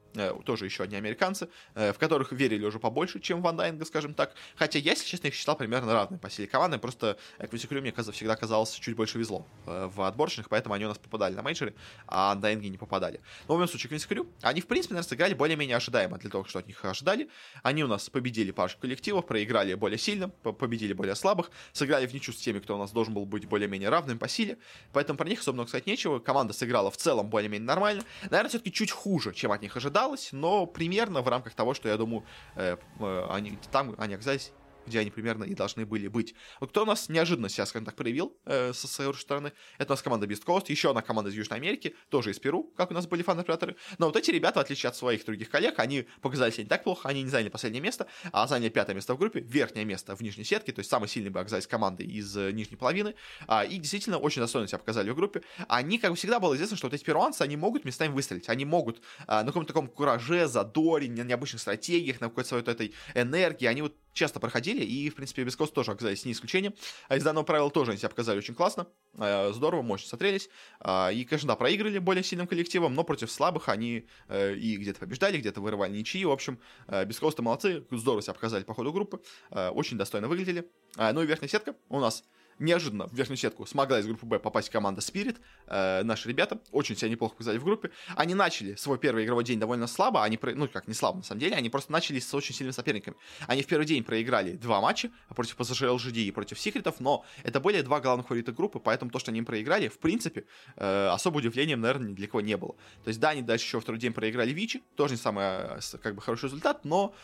тоже еще одни американцы, в которых верили уже побольше, чем в Андайнга, скажем так. Хотя я, если честно, их считал примерно равными по силе команды, просто Quincy Crew мне всегда казалось чуть больше везло в отборочных, поэтому они у нас попадали на мейджоры, а Андайнги не попадали. Но в любом случае, Quincy Crew, они, в принципе, наверное, сыграли более-менее ожидаемо для того, что от них ожидали. Они у нас победили пару коллективов, проиграли более сильным, победили более слабых, сыграли в ничью с теми, кто у нас должен был быть более-менее равным по силе. Поэтому про них особо много сказать нечего. Команда сыграла в целом более-менее нормально. Наверное, все-таки чуть хуже, чем от них ожидалось, но примерно в рамках того, что я думаю, э, э, они там они оказались где они примерно и должны были быть. Вот кто у нас неожиданно себя, скажем так, проявил э, со своей стороны, это у нас команда Beast Coast, еще одна команда из Южной Америки, тоже из Перу, как у нас были фан-операторы. Но вот эти ребята, в отличие от своих других коллег, они показали себя не так плохо, они не заняли последнее место, а заняли пятое место в группе, верхнее место в нижней сетке, то есть самый сильный бы оказались команды из э, нижней половины, а, и действительно очень достойно себя показали в группе. Они, как всегда было известно, что вот эти перуанцы, они могут местами выстрелить, они могут а, на каком-то таком кураже, задоре, на необычных стратегиях, на какой-то своей вот этой энергии, они вот часто проходили, и, в принципе, без Coast тоже оказались не исключением. А из данного правила тоже они себя показали очень классно, э, здорово, мощно смотрелись. Э, и, конечно, да, проиграли более сильным коллективом, но против слабых они э, и где-то побеждали, где-то вырывали ничьи. В общем, э, без Coast молодцы, здорово себя показали по ходу группы, э, очень достойно выглядели. Э, ну и верхняя сетка у нас неожиданно в верхнюю сетку смогла из группы Б попасть команда Spirit. Э, наши ребята очень себя неплохо показали в группе. Они начали свой первый игровой день довольно слабо. Они, про... ну как, не слабо на самом деле, они просто начали с очень сильными соперниками. Они в первый день проиграли два матча против PSG LGD и против Секретов, но это были два главных фаворита группы, поэтому то, что они им проиграли, в принципе, э, особо удивлением, наверное, ни для кого не было. То есть, да, они дальше еще второй день проиграли Вичи, тоже не самый э, как бы хороший результат, но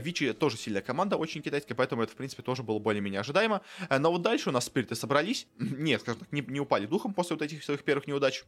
Вичи тоже сильная команда, очень китайская, поэтому это, в принципе, тоже было более-менее ожидаемо. Э, но вот дальше у нас спириты собрались, нет, скажем так, не, не упали духом после вот этих своих первых неудач.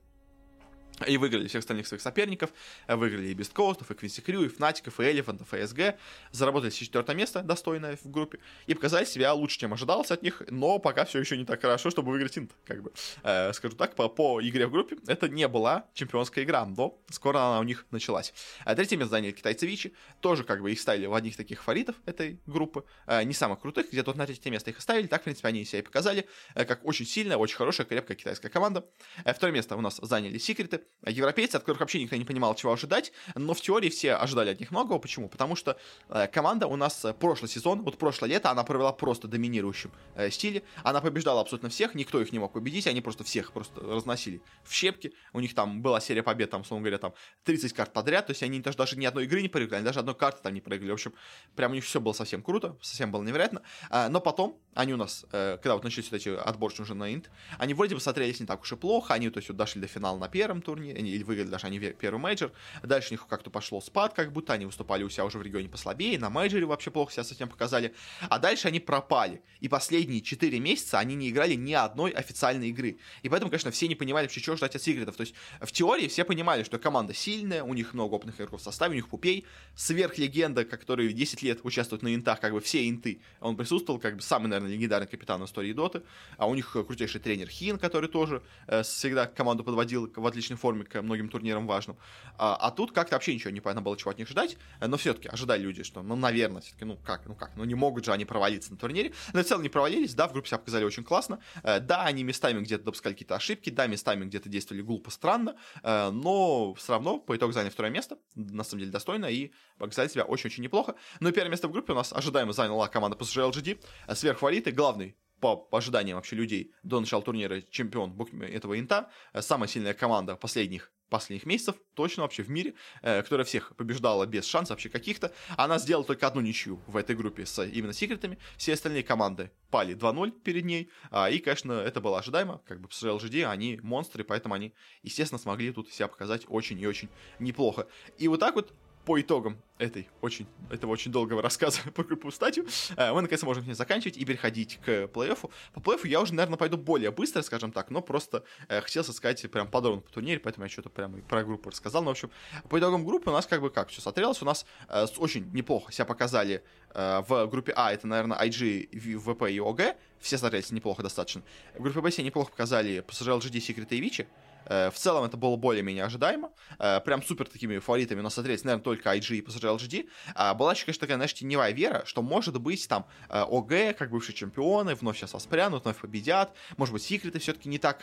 И выиграли всех остальных своих соперников. Выиграли и Бесткоустов, и Квинси Крю, и Фнатиков, и Элефантов, и СГ. Заработали четвертое место, достойное в группе. И показали себя лучше, чем ожидалось от них. Но пока все еще не так хорошо, чтобы выиграть Инт. Как бы. Э, скажу так, по, по игре в группе это не была чемпионская игра. Но скоро она у них началась. А третье место заняли китайцы Вичи. Тоже как бы их ставили в одних таких фаворитов этой группы. Э, не самых крутых, где тут на третье место их оставили. Так, в принципе, они себя и показали. Э, как очень сильная, очень хорошая, крепкая китайская команда. Э, второе место у нас заняли Секреты европейцы, от которых вообще никто не понимал, чего ожидать, но в теории все ожидали от них многого. Почему? Потому что э, команда у нас э, прошлый сезон, вот прошлое лето, она провела просто доминирующем э, стиле, она побеждала абсолютно всех, никто их не мог победить, они просто всех просто разносили в щепки, у них там была серия побед, там, условно говоря, там 30 карт подряд, то есть они даже, даже ни одной игры не проиграли, они даже одной карты там не проиграли, в общем, прям у них все было совсем круто, совсем было невероятно, а, но потом они у нас, э, когда вот начались вот эти отборочные уже на инт, они вроде бы смотрелись не так уж и плохо, они то есть вот дошли до финала на первом турнире, или выиграли даже они первый мейджор, дальше у них как-то пошло спад, как будто они выступали у себя уже в регионе послабее, на мейджоре вообще плохо себя совсем показали, а дальше они пропали, и последние 4 месяца они не играли ни одной официальной игры, и поэтому, конечно, все не понимали вообще, что ждать от секретов, то есть в теории все понимали, что команда сильная, у них много опытных игроков в составе, у них Пупей, сверхлегенда, который 10 лет участвует на интах, как бы все инты, он присутствовал, как бы самый, наверное, легендарный капитан в истории Доты, а у них крутейший тренер Хин, который тоже э, всегда команду подводил в отличной форме к многим турнирам важным. А, а тут как-то вообще ничего не понятно было, чего от них ждать, э, но все-таки ожидали люди, что, ну, наверное, все-таки, ну как, ну как, ну не могут же они провалиться на турнире. Но в целом не провалились, да, в группе себя показали очень классно, э, да, они местами где-то допускали какие-то ошибки, да, местами где-то действовали глупо, странно, э, но все равно по итогу заняли второе место, на самом деле достойно, и показали себя очень-очень неплохо. Но первое место в группе у нас ожидаемо заняла команда PSG LGD, сверхфавориты, главный по ожиданиям вообще людей до начала турнира чемпион этого инта, э, самая сильная команда последних последних месяцев, точно вообще в мире, э, которая всех побеждала без шансов вообще каких-то. Она сделала только одну ничью в этой группе с именно секретами. Все остальные команды пали 2-0 перед ней. А, и, конечно, это было ожидаемо. Как бы с LGD они монстры, поэтому они, естественно, смогли тут себя показать очень и очень неплохо. И вот так вот по итогам этой очень, этого очень долгого рассказа по группу статью, э, мы наконец можем с ней заканчивать и переходить к плей-оффу. По плей-оффу я уже, наверное, пойду более быстро, скажем так, но просто э, хотел сказать прям подробно по турнире, поэтому я что-то прямо про группу рассказал. Но, в общем, по итогам группы у нас как бы как все смотрелось, у нас э, очень неплохо себя показали в группе А, это, наверное, IG, VP и OG, все смотрелись неплохо достаточно. В группе Б все неплохо показали PSG, LGD, Secret и Вичи, в целом это было более-менее ожидаемо. Э, прям супер такими фаворитами у нас смотрелись, наверное, только IG и PSG LGD. А была еще, конечно, такая, знаешь, теневая вера, что может быть там э, ОГ, как бывшие чемпионы, вновь сейчас воспрянут, вновь победят. Может быть, секреты все-таки не так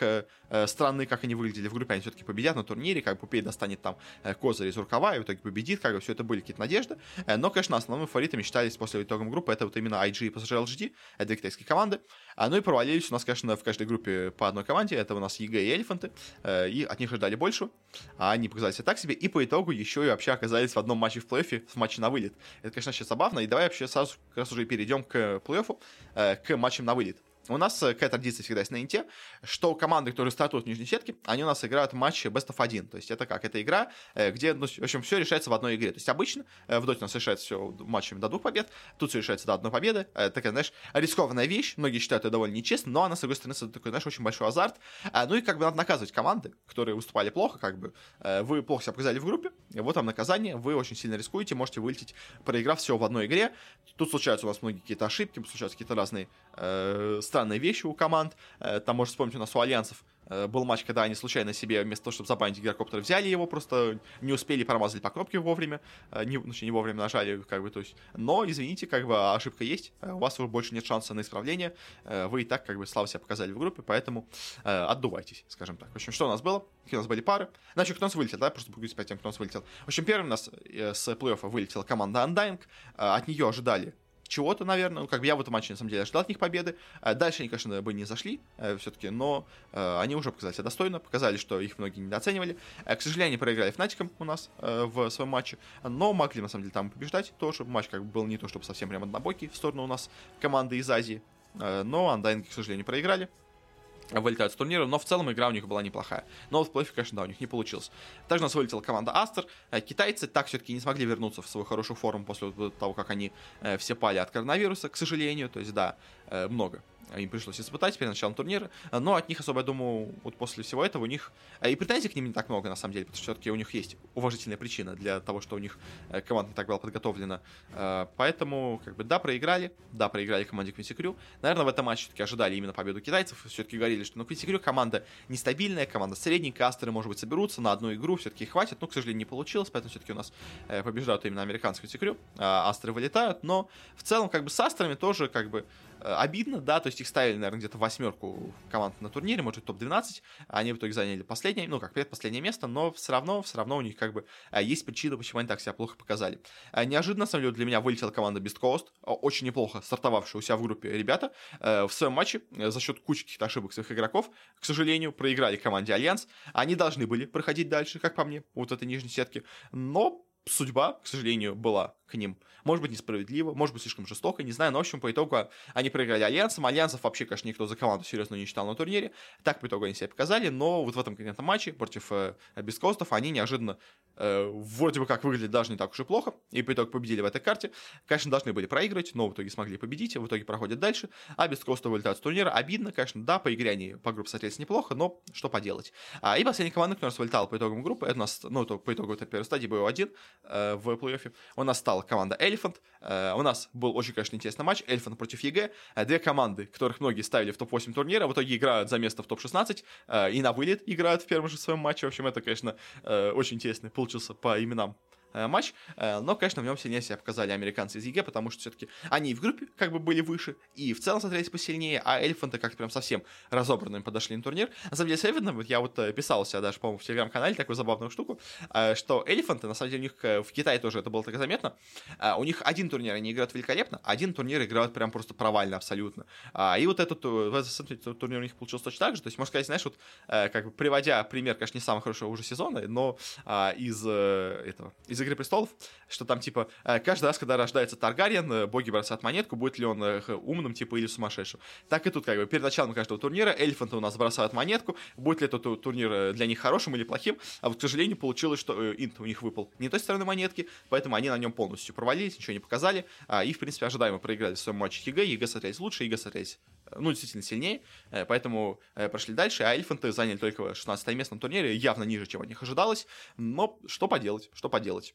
странны, как они выглядели в группе, они все-таки победят на турнире, как Пупей достанет там козырь из рукава и в итоге победит, как бы все это были какие-то надежды. Но, конечно, основными фаворитами считались после итогом группы это вот именно IG и PSG LGD, две китайские команды. А, ну и провалились у нас, конечно, в каждой группе по одной команде. Это у нас EG и Элефанты. Э, и от них ожидали больше. А они показали себя так себе. И по итогу еще и вообще оказались в одном матче в плей-оффе, в матче на вылет. Это, конечно, сейчас забавно. И давай вообще сразу как раз уже перейдем к плей-оффу, э, к матчам на вылет. У нас э, какая традиция всегда есть на Инте, что команды, которые стартуют в нижней сетке, они у нас играют матч Best of 1. То есть это как? Это игра, э, где, ну, в общем, все решается в одной игре. То есть обычно э, в Доте у нас решается все матчами до двух побед, тут все решается до одной победы. Такая, знаешь, рискованная вещь. Многие считают это довольно нечестно, но она, с другой стороны, это такой, знаешь, очень большой азарт. Ну и как бы надо наказывать команды, которые выступали плохо, как бы вы плохо себя показали в группе, вот там наказание, вы очень сильно рискуете, можете вылететь, проиграв все в одной игре. Тут случаются у вас многие какие-то ошибки, случаются какие-то разные э, странные вещи у команд. Э, там, можно вспомнить, у нас у Альянсов Э, был матч, когда они случайно себе вместо того, чтобы забанить гирокоптер, взяли его, просто не успели, промазали по кнопке вовремя, э, не, ну, не вовремя нажали, как бы, то есть, но, извините, как бы ошибка есть, у вас уже больше нет шанса на исправление, вы и так, как бы, славу себя показали в группе, поэтому отдувайтесь, скажем так. В общем, что у нас было? Какие у нас были пары? Значит, кто у нас вылетел, да, просто буду по тем, кто у нас вылетел. В общем, первым у нас с плей-оффа вылетела команда Undying, от нее ожидали чего-то, наверное. Ну, как бы я в этом матче, на самом деле, ожидал от них победы. А дальше они, конечно, бы не зашли э, все-таки, но э, они уже показали себя достойно, показали, что их многие недооценивали. Э, к сожалению, проиграли Фнатиком у нас в своем матче, но могли, на самом деле, там побеждать тоже. Матч как бы был не то, чтобы совсем прям однобокий в сторону у нас команды из Азии, но Андайн, к сожалению, проиграли вылетают с турнира, но в целом игра у них была неплохая. Но в плей конечно, да, у них не получилось. Также нас вылетела команда Астер. Э, китайцы так все-таки не смогли вернуться в свою хорошую форму после того, как они э, все пали от коронавируса, к сожалению. То есть, да, э, много им пришлось испытать перед началом турнира, но от них особо, я думаю, вот после всего этого у них... И претензий к ним не так много, на самом деле, потому что все-таки у них есть уважительная причина для того, что у них э, команда не так была подготовлена. Э, поэтому, как бы, да, проиграли, да, проиграли команде Квинси Крю. Наверное, в этом матче все-таки ожидали именно победу китайцев, все-таки говорили, что, ну, Квинси Крю команда нестабильная, команда средненькая, Астеры, может быть, соберутся на одну игру, все-таки хватит, но, к сожалению, не получилось, поэтому все-таки у нас э, побеждают именно американские Квинси Крю, Астеры вылетают, но в целом, как бы, с Астерами тоже, как бы, Э, обидно, да, то есть их ставили, наверное, где-то восьмерку команд на турнире, может, топ-12, они в итоге заняли последнее, ну, как предпоследнее место, но все равно, все равно у них как бы э, есть причина, почему они так себя плохо показали. Э, неожиданно, на самом деле, для меня вылетела команда Beast Coast, очень неплохо стартовавшая у себя в группе ребята, в своем матче за счет кучи каких-то ошибок своих игроков, к сожалению, проиграли команде Альянс, они должны были проходить дальше, как по мне, вот этой нижней сетки, но судьба, к сожалению, была к ним. Может быть, несправедливо, может быть, слишком жестоко, не знаю, но, в общем, по итогу они проиграли Альянсом. Альянсов вообще, конечно, никто за команду серьезно не считал на турнире. Так, по итогу, они себя показали, но вот в этом конкретном матче против э, Beastcoast ов они неожиданно э, вроде бы как выглядели даже не так уж и плохо, и по итогу победили в этой карте. Конечно, должны были проиграть, но в итоге смогли победить, в итоге проходят дальше, а Beastcoast ы вылетают с турнира. Обидно, конечно, да, по игре они по группе смотрелись неплохо, но что поделать. А, и последняя команда, нас вылетала по итогам группы, это у нас, ну, по итогу это первой стадии БО-1 э, в плей-оффе, у нас стала команда Elephant. Э, у нас был очень, конечно, интересный матч. Elephant против EG. Э, две команды, которых многие ставили в топ-8 турнира, в итоге играют за место в топ-16 э, и на вылет играют в первом же своем матче. В общем, это, конечно, очень интересный получился по именам Э, матч, э, но, конечно, в нем сильнее себя показали американцы из EG, потому что все-таки они в группе как бы были выше, и в целом смотрелись посильнее, а Эльфанты как-то прям совсем разобранными подошли на турнир. На самом деле, с Эльфантом, я вот э, писал у себя даже, по-моему, в телеграм-канале такую забавную штуку, что Эльфанты, на самом деле, у них в Китае тоже это было так заметно, у них один турнир они играют великолепно, один турнир играют прям просто провально абсолютно. И вот этот, этот турнир у них получился точно так же, то есть, можно сказать, знаешь, вот как бы приводя пример, конечно, не самого хорошего уже сезона, но из этого, из из «Игры престолов», что там, типа, э, каждый раз, когда рождается Таргариен, э, боги бросают монетку, будет ли он э, умным, типа, или сумасшедшим. Так и тут, как бы, перед началом каждого турнира эльфанты у нас бросают монетку, будет ли этот турнир для них хорошим или плохим, а вот, к сожалению, получилось, что инт у них выпал не той стороны монетки, поэтому они на нем полностью провалились, ничего не показали, а, и, в принципе, ожидаемо проиграли в своем матче EG, EG смотрелись лучше, EG смотрелись ну, действительно сильнее, поэтому прошли дальше, а эльфанты заняли только 16 место на турнире, явно ниже, чем от них ожидалось, но что поделать, что поделать.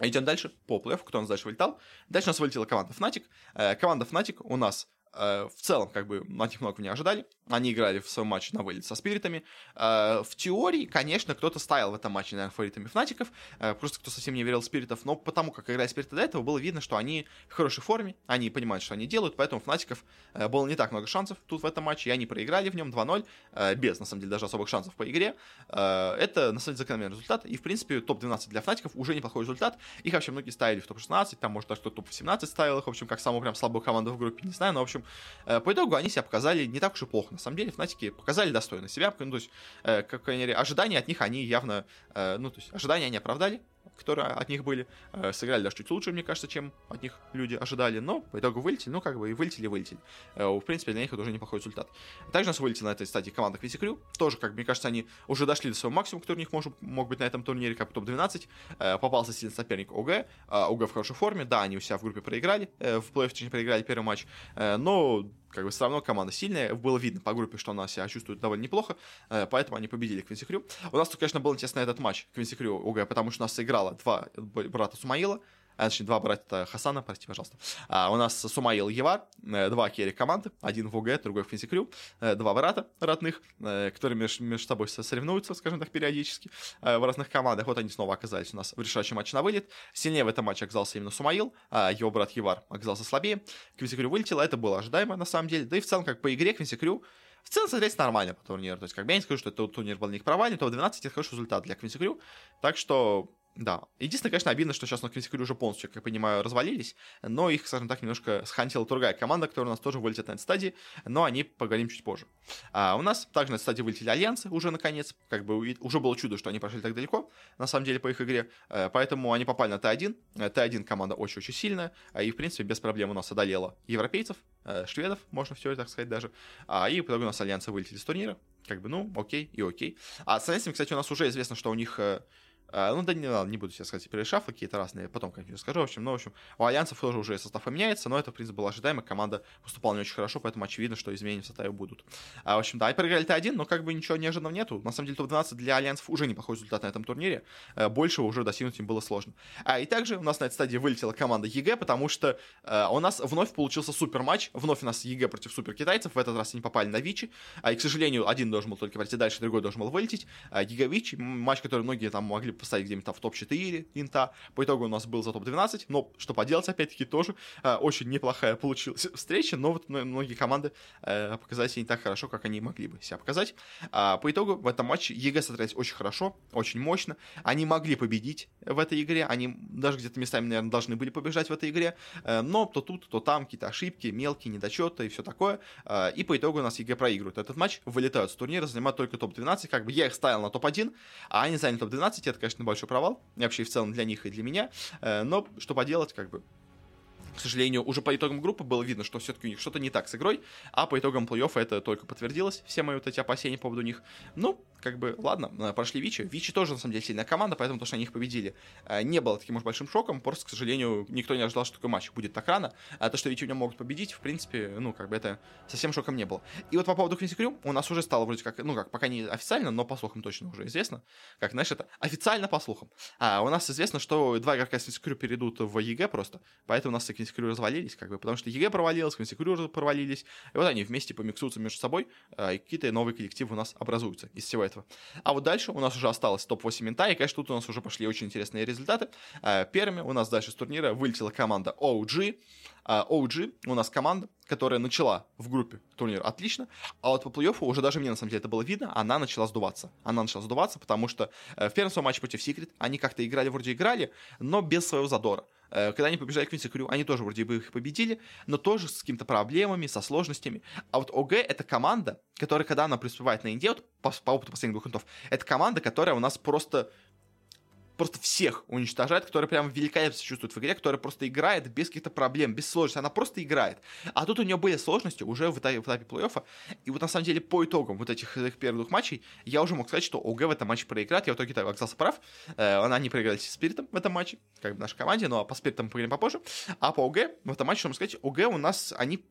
Идем дальше по плей-оффу, кто у нас дальше вылетал. Дальше у нас вылетела команда Fnatic. Э, команда Fnatic у нас Э, в целом, как бы, от них много не ожидали. Они играли в своем матче на вылет со спиритами. Э, в теории, конечно, кто-то ставил в этом матче, наверное, фаворитами фнатиков. Э, просто кто совсем не верил в спиритов. Но потому как играли спириты до этого, было видно, что они в хорошей форме. Они понимают, что они делают. Поэтому фнатиков было не так много шансов тут в этом матче. И они проиграли в нем 2-0. Без, на самом деле, даже особых шансов по игре. Это, на самом деле, закономерный результат. И, в принципе, топ-12 для фнатиков уже неплохой результат. Их вообще многие ставили в топ-16. Там, может, даже кто топ-17 ставил их. В общем, как самую прям слабую команду в группе, не знаю. Но, в общем, Э, по итогу они себя показали не так уж и плохо. На самом деле, Фнатики показали достойно себя. Ну, то есть, э, как ожидания от них они явно, э, ну, то есть, ожидания они оправдали которые от них были. Э, сыграли даже чуть лучше, мне кажется, чем от них люди ожидали. Но по итогу вылетели, ну как бы и вылетели, вылетели. Э, в принципе, для них это уже неплохой результат. Также у нас вылетели на этой стадии команда Квиси Крю. Тоже, как мне кажется, они уже дошли до своего максимума, который у них может, мог быть на этом турнире, как топ-12. Э, попался сильный соперник ОГ. ОГ в хорошей форме. Да, они у себя в группе проиграли. В плей-оффе проиграли первый матч. Но как бы все равно команда сильная. Было видно по группе, что она себя чувствует довольно неплохо, поэтому они победили Квинси Крю. У нас тут, конечно, был интересный этот матч Квинси Крю ОГ, потому что у нас сыграло два брата Сумаила, а, точнее, два брата Хасана, прости, пожалуйста. А, у нас Сумаил Евар, э, два керри команды, один в ОГ, другой в Финсикрю, э, два брата родных, э, которые между, между собой соревнуются, скажем так, периодически в разных командах. Вот они снова оказались у нас в решающем матче на вылет. Сильнее в этом матче оказался именно Сумаил, а его брат Евар оказался слабее. Квинсикрю вылетел, это было ожидаемо на самом деле. Да и в целом, как по игре, Квинсикрю в целом смотреть нормально по турниру. То есть, как бы я не скажу, что этот турнир был для них провальный, то 12 это хороший результат для Квинсикрю. Так что да. Единственное, конечно, обидно, что сейчас на Квинсикюре уже полностью, как я понимаю, развалились, но их, скажем так, немножко схантила другая команда, которая у нас тоже вылетит на этой стадии, но о ней поговорим чуть позже. А у нас также на этой стадии вылетели Альянсы уже наконец, как бы уже было чудо, что они прошли так далеко, на самом деле, по их игре, э, поэтому они попали на Т1, Т1 команда очень-очень сильная, а и, в принципе, без проблем у нас одолела европейцев, э, шведов, можно все так сказать даже, а и по итогу у нас Альянсы вылетели с турнира, как бы, ну, окей и окей. А с Альянсами, кстати, у нас уже известно, что у них э, ну, да не не буду сейчас сказать решафлы какие-то разные, потом как-нибудь расскажу. В общем, ну, в общем, у Альянсов тоже уже состав меняется, но это, в принципе, было ожидаемо. Команда выступала не очень хорошо, поэтому очевидно, что изменения в составе будут. А, в общем, да, и проиграли T1, но как бы ничего неожиданного нету. На самом деле, топ-12 для Альянсов уже неплохой результат на этом турнире. Э, большего уже достигнуть им было сложно. А, и также у нас на этой стадии вылетела команда EG, потому что а, у нас вновь получился супер матч. Вновь у нас EG против супер китайцев. В этот раз они попали на Vici. А, и, к сожалению, один должен был только пройти дальше, другой должен был вылететь. А, EG Vici, матч, который многие там могли поставить где-нибудь в топ-4 инта. По итогу у нас был за топ-12, но что поделать, опять-таки, тоже э, очень неплохая получилась встреча, но вот многие команды э, показали себя не так хорошо, как они могли бы себя показать. А, по итогу в этом матче EG смотрелись очень хорошо, очень мощно. Они могли победить в этой игре, они даже где-то местами, наверное, должны были победить в этой игре, э, но то тут, то там какие-то ошибки, мелкие недочеты и все такое. Э, и по итогу у нас EG проигрывают этот матч, вылетают с турнира, занимают только топ-12, как бы я их ставил на топ-1, а они заняли топ-12, это, конечно, большой провал вообще в целом для них и для меня. Э, но что поделать, как бы к сожалению, уже по итогам группы было видно, что все-таки у них что-то не так с игрой, а по итогам плей-оффа это только подтвердилось, все мои вот эти опасения по поводу них. Ну, как бы, ладно, э, прошли Вичи. Вичи тоже, на самом деле, сильная команда, поэтому то, что они их победили, э, не было таким уж большим шоком. Просто, к сожалению, никто не ожидал, что такой матч будет так рано. А то, что Вичи у него могут победить, в принципе, ну, как бы это совсем шоком не было. И вот по поводу Quincy Crew у нас уже стало вроде как, ну, как, пока не официально, но по слухам точно уже известно. Как, знаешь, это официально по слухам. А у нас известно, что два игрока Quincy Crew перейдут в EG просто, поэтому у нас Quincy Crew развалились, как бы, потому что EG провалилась, Quincy Crew провалились, и вот они вместе помиксуются между собой, э, и какие-то новые коллективы у нас образуются из всего этого. А вот дальше у нас уже осталось топ-8 инта, и, конечно, тут у нас уже пошли очень интересные результаты. Э, первыми у нас дальше с турнира вылетела команда OG. Э, OG у нас команда, которая начала в группе турнир отлично, а вот по плей-оффу уже даже мне на самом деле это было видно, она начала сдуваться. Она начала сдуваться, потому что э, в первом своем матче против Secret они как-то играли, вроде играли, но без своего задора. Когда они побежали к Квинси Крю, они тоже вроде бы их победили, но тоже с какими-то проблемами, со сложностями. А вот ОГ — это команда, которая, когда она преуспевает на Инде, вот по, по опыту последних двух интов, это команда, которая у нас просто просто всех уничтожает, которая прям великолепно чувствует в игре, которая просто играет без каких-то проблем, без сложностей, она просто играет. А тут у нее были сложности уже в этапе, в этапе плей-оффа, и вот на самом деле по итогам вот этих, этих первых двух матчей я уже мог сказать, что ОГ в этом матче проиграет, я в итоге так оказался прав, э, она не проиграли с Спиритом в этом матче, как бы нашей команде, но по Спиритам мы поговорим попозже, а по ОГ в этом матче, что сказать, ОГ у нас, они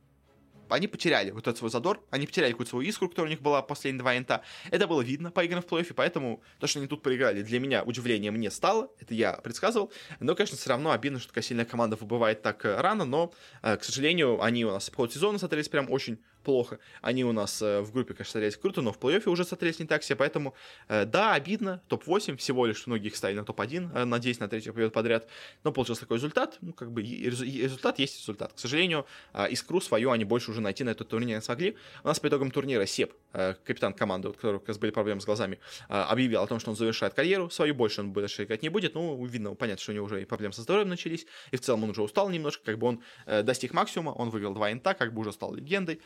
они потеряли вот этот свой задор, они потеряли какую-то свою искру, которая у них была последние два инта. Это было видно по играм в плей-оффе, поэтому то, что они тут проиграли, для меня удивлением не стало, это я предсказывал. Но, конечно, все равно обидно, что такая сильная команда выбывает так э, рано, но, э, к сожалению, они у нас в ход сезона смотрелись прям очень плохо. Они у нас э, в группе, конечно, смотрелись круто, но в плей-оффе уже смотрелись не так все, поэтому, э, да, обидно, топ-8, всего лишь многих ставили на топ-1, э, надеюсь, на третий победу подряд, но получился такой результат, ну, как бы, результат есть результат. К сожалению, искру свою они больше уже найти на этот турнир не смогли. У нас по итогам турнира Сеп, капитан команды, у которого как были проблемы с глазами, объявил о том, что он завершает карьеру свою, больше он больше играть не будет, ну, видно, понятно, что у него уже и проблемы со здоровьем начались, и в целом он уже устал немножко, как бы он достиг максимума, он выиграл два инта, как бы уже стал легендой,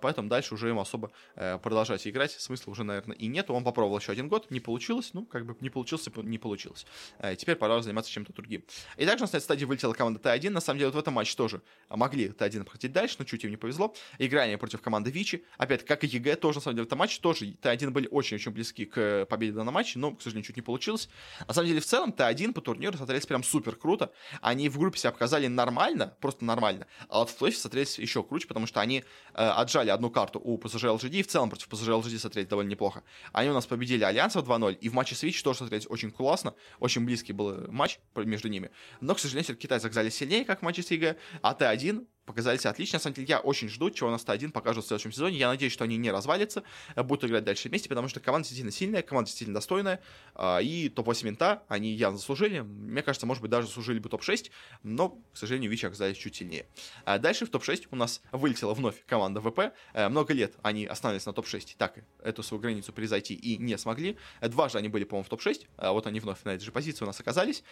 поэтому дальше уже ему особо э, продолжать играть смысла уже, наверное, и нет. Он попробовал еще один год, не получилось, ну, как бы не получилось, не получилось. Э, теперь пора заниматься чем-то другим. И также на этой стадии вылетела команда Т1. На самом деле, вот в этом матче тоже могли T1 пройти дальше, но чуть им не повезло. Играли они против команды Vici. Опять, как и EG, тоже, на самом деле, в этом матче тоже T1 были очень-очень близки к победе в данном матче, но, к сожалению, чуть не получилось. На самом деле, в целом, T1 по турниру смотрелись прям супер круто. Они в группе себя показали нормально, просто нормально, а вот в плей-офф смотрелись еще круче, потому что они от отжали одну карту у PSG LGD, в целом против PSG LGD смотрелись довольно неплохо. Они у нас победили Альянсов 2-0, и в матче с Vici тоже смотрелись очень классно, очень близкий был матч между ними. Но, к сожалению, китайцы оказались сильнее, как в матче с EG, а T1 показались отлично. На самом деле, я очень жду, чего у нас T1 покажут в следующем сезоне. Я надеюсь, что они не развалятся, а будут играть дальше вместе, потому что команда действительно сильная, команда действительно достойная, а, и топ-8 инта они явно заслужили. Мне кажется, может быть, даже заслужили бы топ-6, но, к сожалению, Vici оказались чуть сильнее. А дальше в топ-6 у нас вылетела вновь команда VP. Э, много лет они остановились на топ-6, так эту свою границу превзойти и не смогли. Дважды они были, по-моему, в топ-6, вот они вновь на этой же позиции у нас оказались,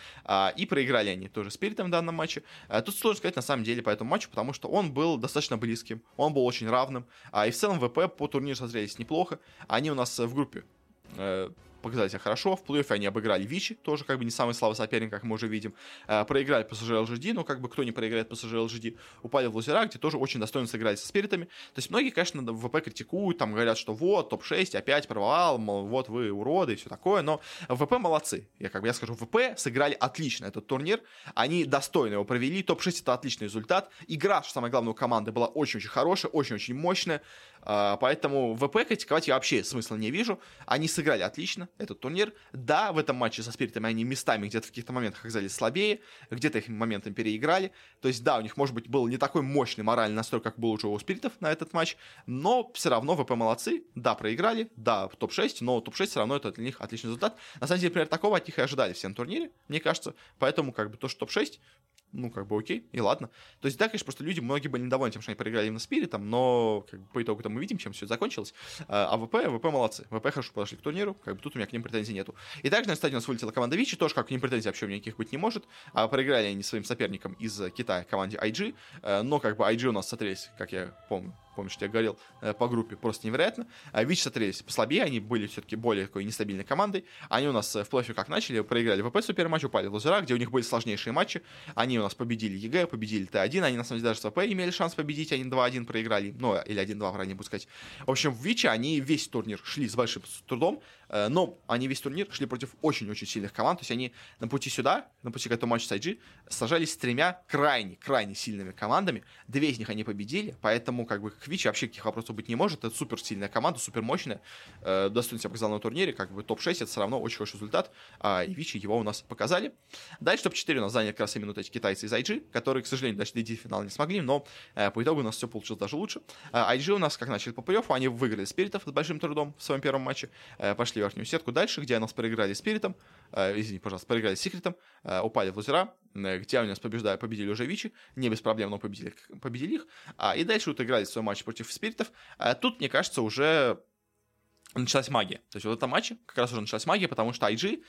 и проиграли они тоже Спиритом в данном матче. Тут сложно сказать на самом деле по этому матчу, потому что он был достаточно близким, он был очень равным, а и в целом ВП по турниру смотрелись неплохо. Они у нас в группе э, показали себя хорошо. В плей-оффе они обыграли Вичи, тоже как бы не самый слабый соперник, как мы уже видим. Э, проиграли PSG LGD, но как бы кто не проиграет PSG LGD, упали в лузера, где тоже очень достойно сыграли со спиритами. То есть многие, конечно, ВП критикуют, там говорят, что вот, топ-6 опять провал, мол, вот вы уроды и все такое, но ВП молодцы. Я как бы я скажу, ВП сыграли отлично этот турнир, они достойно его провели, топ-6 это отличный результат. Игра, что самое главное, у команды была очень-очень хорошая, очень-очень мощная. А, поэтому ВП критиковать я вообще смысла не вижу. Они сыграли отлично этот турнир. Да, в этом матче со спиритами они местами где-то в каких-то моментах оказались слабее, где-то их моментом переиграли. То есть, да, у них, может быть, был не такой мощный моральный настрой, как был уже у спиритов на этот матч, но все равно ВП молодцы. Да, проиграли, да, топ-6, но топ-6 все равно это для них отличный результат. На самом деле, например, такого от них и ожидали все на турнире, мне кажется. Поэтому, как бы, то, что топ-6, ну, как бы окей, и ладно. То есть, да, конечно, просто люди, многие были недовольны тем, что они проиграли именно Спиритом, но как бы, по итогу там мы видим, чем все закончилось. А, а ВП, ВП молодцы. ВП хорошо подошли к турниру, как бы тут у меня к ним претензий нету. И также на стадион у нас вылетела команда Вичи, тоже как к ним претензий вообще у меня никаких быть не может. А проиграли они своим соперникам из Китая, команде IG, э, но как бы IG у нас смотрелись, как я помню, помнишь, я говорил, э, по группе просто невероятно. А Вич смотрелись послабее, они были все-таки более такой нестабильной командой. Они у нас э, в плей как начали, проиграли ВП суперматч, упали в лузера, где у них были сложнейшие матчи. Они у нас победили EG, победили T1, они на самом деле даже с VP имели шанс победить, они 2-1 проиграли, ну, или 1-2, правильно будет сказать. В общем, Vici они весь турнир шли с большим трудом, э, но они весь турнир шли против очень-очень сильных команд, то есть они на пути сюда, на пути к этому матчу с IG, сражались с тремя крайне-крайне сильными командами, две из них они победили, поэтому как бы к Vici вообще никаких вопросов быть не может. Это супер сильная команда, супер мощная. Э, достойно себя показал на турнире. Как бы топ-6 это все равно очень хороший результат. А, и Вичи его у нас показали. Дальше топ-4 у нас заняли как раз именно эти китайцы из IG, которые, к сожалению, даже дойти в финал не смогли, но э, по итогу у нас все получилось даже лучше. А, IG у нас как начали по плей они выиграли Спиритов с большим трудом в своем первом матче. Э, пошли в верхнюю сетку дальше, где у нас проиграли Спиритом. Э, извини, пожалуйста, проиграли Секретом. Э, упали в лузера. Э, где у нас побеждают, победили уже Вичи, не без проблем, но победили, победили их. А, и дальше вот играли свой матч против спиритов. А, тут, мне кажется, уже началась магия. То есть вот в этом матче как раз уже началась магия, потому что IG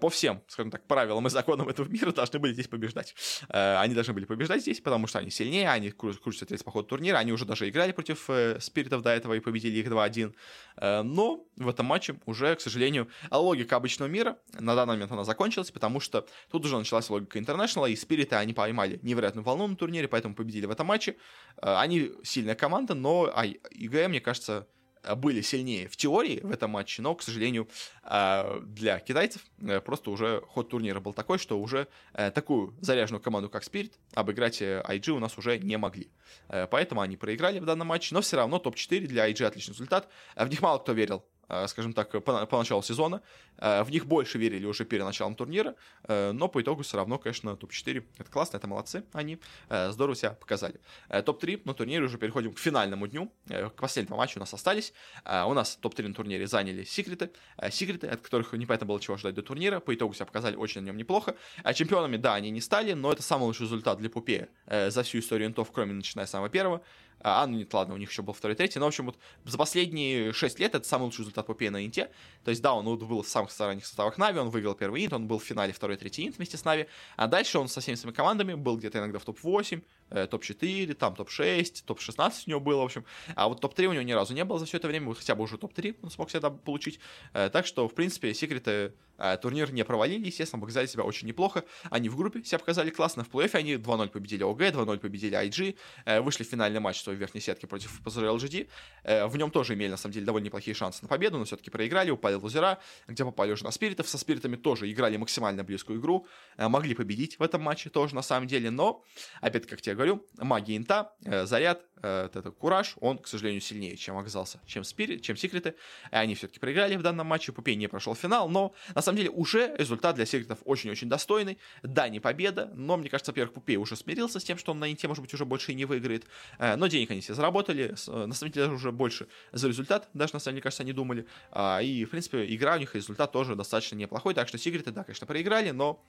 по всем, скажем так, правилам и законам этого мира должны были здесь побеждать. Э, они должны были побеждать здесь, потому что они сильнее, они крутятся весь по ходу турнира, они уже даже играли против э, спиритов до этого и победили их 2-1. Э, но в этом матче уже, к сожалению, логика обычного мира на данный момент она закончилась, потому что тут уже началась логика Интернешнала, и спириты они поймали невероятную волну на турнире, поэтому победили в этом матче. Э, они сильная команда, но а, ИГ, мне кажется, Э, были сильнее в теории в этом матче, но, к сожалению, э, для китайцев э, просто уже ход турнира был такой, что уже такую заряженную команду, как Spirit, обыграть IG у нас уже не могли. Поэтому они проиграли в данном матче, но все равно топ-4 для IG отличный результат. В них мало кто верил Э, скажем так, по, по началу сезона. Э, в них больше верили уже перед началом турнира, э, но по итогу все равно, конечно, топ-4 это классно, это молодцы, они здорово себя показали. Топ-3 на турнире уже переходим к финальному дню, к последнему матчу у нас остались. У нас топ-3 на турнире заняли секреты, секреты, от которых непонятно было чего ждать до турнира, по итогу себя показали очень на нем неплохо. Чемпионами, да, они не стали, но это самый лучший результат для Пуппея за всю историю интов, кроме начиная с самого первого. А, ну нет, ладно, у них еще был второй, третий. Но, в общем, вот за последние 6 лет это самый лучший результат Пуппея на инте. То есть, да, он вот был в самых ранних составах NAVI, он выиграл первый Инт, он был в финале второй, третий Инт вместе с NAVI. А дальше он со всеми своими командами был где-то иногда в топ-8, э, топ-4, там топ-6, топ-16 у него было, в общем. А вот топ-3 у него ни разу не было за все это время, хотя бы уже топ-3 он смог себя получить. Э, так что, в принципе, секреты э, турнир не провалили, естественно, показали себя очень неплохо. Они в группе себя показали классно, в плей-оффе они 2-0 победили ОГ, 2-0 победили IG, э, вышли в финальный матч своей верхней сетки против PSG LGD. Э, в нем тоже имели, на самом деле, довольно неплохие шансы на победу, но все-таки проиграли, упали в лузера, где попали уже на спиритов. Со спиритами тоже играли максимально близкую игру, э, могли победить в этом матче тоже, на самом деле, но, опять, как я говорю, магия инта, э, заряд, э, это кураж, он, к сожалению, сильнее, чем оказался, чем спирит, чем секреты. И они все-таки проиграли в данном матче. Пуппей не прошел финал, но на самом деле уже результат для секретов очень-очень достойный. Да, не победа, но мне кажется, во-первых, Пуппей уже смирился с тем, что он на инте, может быть, уже больше и не выиграет. Э, но денег они все заработали. На самом деле, уже больше за результат, даже на самом деле, кажется, они думали. А, и, в принципе, игра у них результат тоже достаточно неплохой. Так что секреты, да, конечно, проиграли, но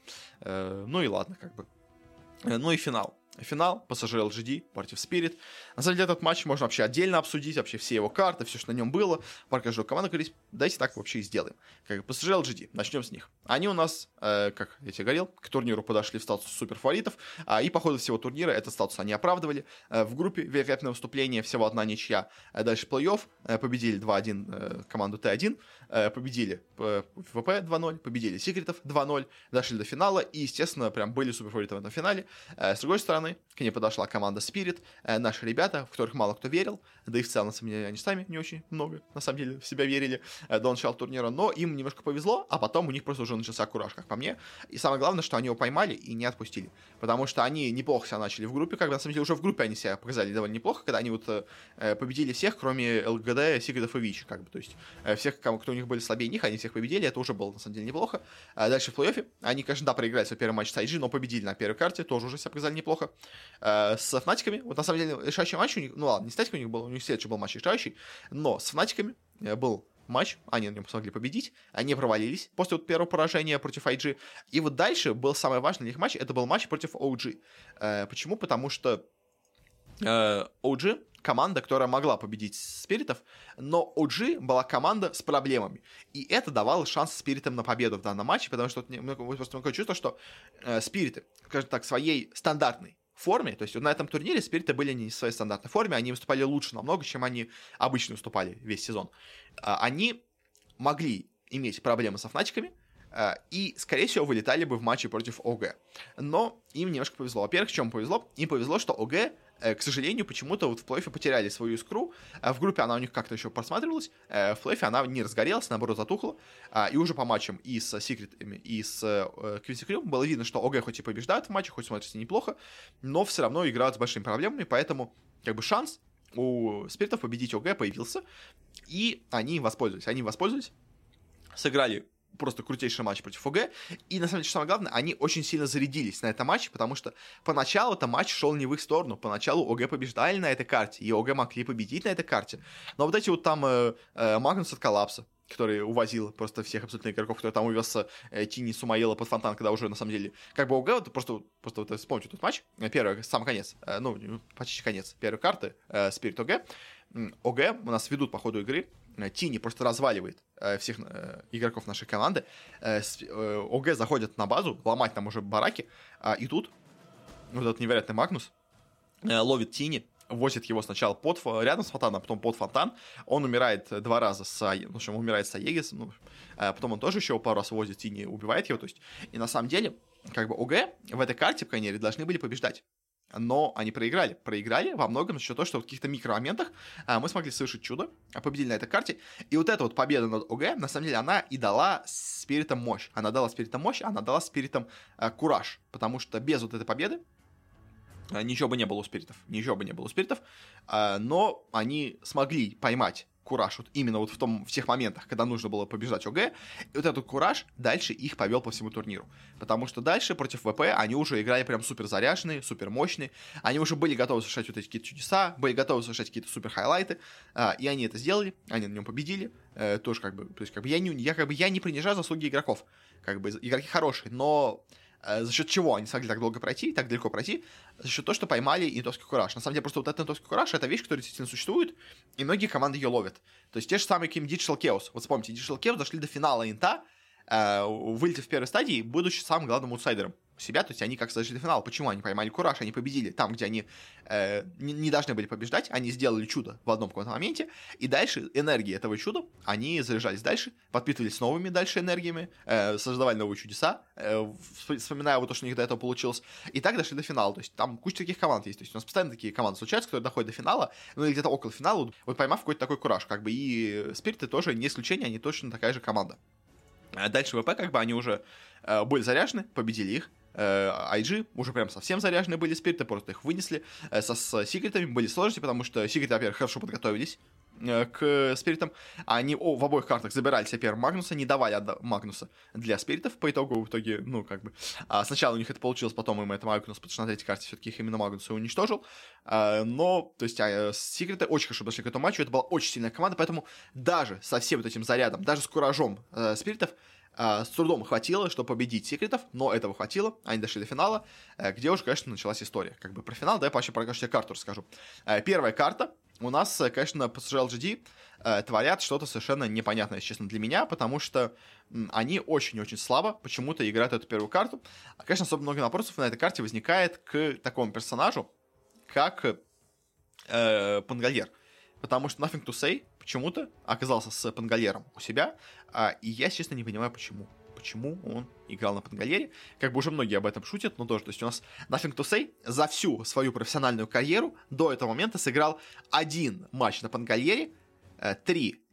ну и ладно, как бы. Ну и финал. Финал, пассажир LGD против Spirit. На самом деле, этот матч можно вообще отдельно обсудить, вообще все его карты, все, что на нем было. Пар каждого команды говорить, давайте так вообще и сделаем. Как пассажир LGD, начнем с них. Они у нас, э, как я тебе говорил, к турниру подошли в статус суперфаворитов, э, и по ходу всего турнира этот статус они оправдывали. Э, в группе великолепное выступление, всего одна ничья. Э, дальше плей-офф, э, победили 2-1 э, команду Т1, э, победили э, ВП 2-0, победили Секретов 2-0, дошли до финала, и, естественно, прям были суперфавориты в этом финале. Э, с другой стороны, к ней подошла команда Spirit, э, наши ребята, в которых мало кто верил, да и в целом, они сами не очень много, на самом деле, в себя верили э, до начала турнира, но им немножко повезло, а потом у них просто уже начался кураж, как по мне. И самое главное, что они его поймали и не отпустили, потому что они неплохо себя начали в группе, как бы, на самом деле, уже в группе они себя показали довольно неплохо, когда они вот э, победили всех, кроме ЛГД, Сигридов и Вичи, как бы, то есть э, всех, кому, кто у них были слабее них, они всех победили, это уже было, на самом деле, неплохо. А дальше в плей-оффе, они, конечно, да, проиграли свой первый матч с IG, но победили на первой карте, тоже уже себя показали неплохо. Э, с Фнатиками, вот на самом деле решающий матч у них, ну ладно, не с Фнатиками у них был, у них следующий был матч решающий, но с Фнатиками э, был матч, они на нем смогли победить, они провалились после вот первого поражения против IG, и вот дальше был самый важный для них матч, это был матч против OG. Э, почему? Потому что э, OG команда, которая могла победить спиритов, но OG была команда с проблемами. И это давало шанс спиритам на победу в данном матче, потому что вот, просто такое чувство, что э, спириты, скажем так, своей стандартной форме, то есть на этом турнире спириты были не в своей стандартной форме, они выступали лучше намного, чем они обычно выступали весь сезон. А, они могли иметь проблемы с фнатиками, а, и, скорее всего, вылетали бы в матче против ОГ. Но им немножко повезло. Во-первых, чем повезло? Им повезло, что ОГ к сожалению, почему-то вот в плей потеряли свою искру. Э, в группе она у них как-то еще просматривалась. Э, в плей она не разгорелась, наоборот, затухла. А, и уже по матчам и с секретами, и с Квинси Крю было видно, что ОГ хоть и побеждает в матче, хоть смотрится неплохо, но все равно играют с большими проблемами, поэтому как бы шанс у спиритов победить ОГ появился, и они им воспользовались. Они им воспользовались, сыграли просто крутейший матч против ОГ. И на самом деле, самое главное, они очень сильно зарядились на этом матче, потому что поначалу это матч шел не в их сторону. Поначалу ОГ побеждали на этой карте, и ОГ могли победить на этой карте. Но вот эти вот там э, э, Магнус от коллапса, который увозил просто всех абсолютно игроков, который там увез э, Тини Сумаила под фонтан, когда уже на самом деле, как бы ОГ, вот просто, просто вот вспомните тот матч, э, первый, сам конец, э, ну, почти конец первой карты, э, Спирит ОГ, ОГ у нас ведут по ходу игры, Э, Тини просто разваливает э, всех э, игроков нашей команды. Э, с, э, ОГ заходит на базу, ломать там уже бараки, э, и тут вот этот невероятный Магнус э, ловит Тини, возит его сначала под, рядом с фонтаном, а потом под фонтан. Он умирает два раза с, ну, в общем, умирает с Аегис, ну, а потом он тоже еще пару раз возит Тини, убивает его, то есть, и на самом деле, как бы ОГ в этой карте, по крайней мере, должны были побеждать но они проиграли. Проиграли во многом счет того, что в каких-то микромоментах а, мы смогли совершить чудо, а победили на этой карте. И вот эта вот победа над ОГ, на самом деле, она и дала спиритам мощь. Она дала спиритам мощь, она дала спиритам а, кураж. Потому что без вот этой победы а, ничего бы не было у спиритов. Ничего бы не было у спиритов. А, но они смогли поймать кураж вот именно вот в, том, в тех моментах, когда нужно было побеждать ОГ, и вот этот кураж дальше их повел по всему турниру. Потому что дальше против ВП они уже играли прям супер заряженные, супер мощные, они уже были готовы совершать вот эти какие-то чудеса, были готовы совершать какие-то супер хайлайты, а, и они это сделали, они на нем победили, э, тоже как бы, то есть как бы я не, я как бы я не принижаю заслуги игроков, как бы игроки хорошие, но за счет чего они смогли так долго пройти, так далеко пройти, за счет того, что поймали интовский кураж. На самом деле, просто вот этот интовский кураж — это вещь, которая действительно существует, и многие команды ее ловят. То есть те же самые, каким Digital Chaos. Вот вспомните, Digital Chaos дошли до финала инта, э, вылетев в первой стадии, будучи самым главным аутсайдером себя, то есть они как зашли до финала. Почему они поймали кураж, они победили там, где они э, не, должны были побеждать, они сделали чудо в одном каком-то моменте, и дальше энергии этого чуда, они заряжались дальше, подпитывались новыми дальше энергиями, э, создавали новые чудеса, э, вспоминая вот то, что у них до этого получилось, и так дошли до финала. То есть там куча таких команд есть, то есть у нас постоянно такие команды случаются, которые доходят до финала, ну или где-то около финала, вот поймав какой-то такой кураж, как бы, и спириты тоже не исключение, они точно такая же команда. А дальше ВП, как бы, они уже э, были заряжены, победили их, IG, уже прям совсем заряженные были спириты, просто их вынесли. Со с секретами были сложности, потому что секреты, во-первых, хорошо подготовились Э, к спиритам. Они о, в обоих картах забирали себе первого Магнуса, не давали Магнуса для спиритов. По итогу, в итоге, ну, как бы, а сначала у них это получилось, потом им это Магнус, потому что на третьей карте все-таки их именно Магнуса уничтожил. А, но, то есть, а, секреты очень хорошо подошли к этому матчу. Это была очень сильная команда, поэтому даже со всем вот этим зарядом, даже с куражом э, спиритов, Uh, с трудом хватило, чтобы победить секретов, но этого хватило, они дошли до финала, uh, где уже, конечно, началась история. Как бы про финал, да, я вообще про каждую карту расскажу. Uh, первая карта, у нас, э, конечно, PSG LGD э, творят что-то совершенно непонятное, честно, для меня, потому что они очень-очень слабо почему-то играют эту первую карту. А, конечно, особо много вопросов на этой карте возникает к такому персонажу, как э, Пангальер. Потому что Nothing to Say почему-то оказался с Пангальером у себя, а, и я, честно, не понимаю, почему почему он играл на Панголиере. Как бы уже многие об этом шутят, но тоже. То есть у нас Nothing to Say за всю свою профессиональную карьеру до этого момента сыграл один матч на Панголиере, э, три,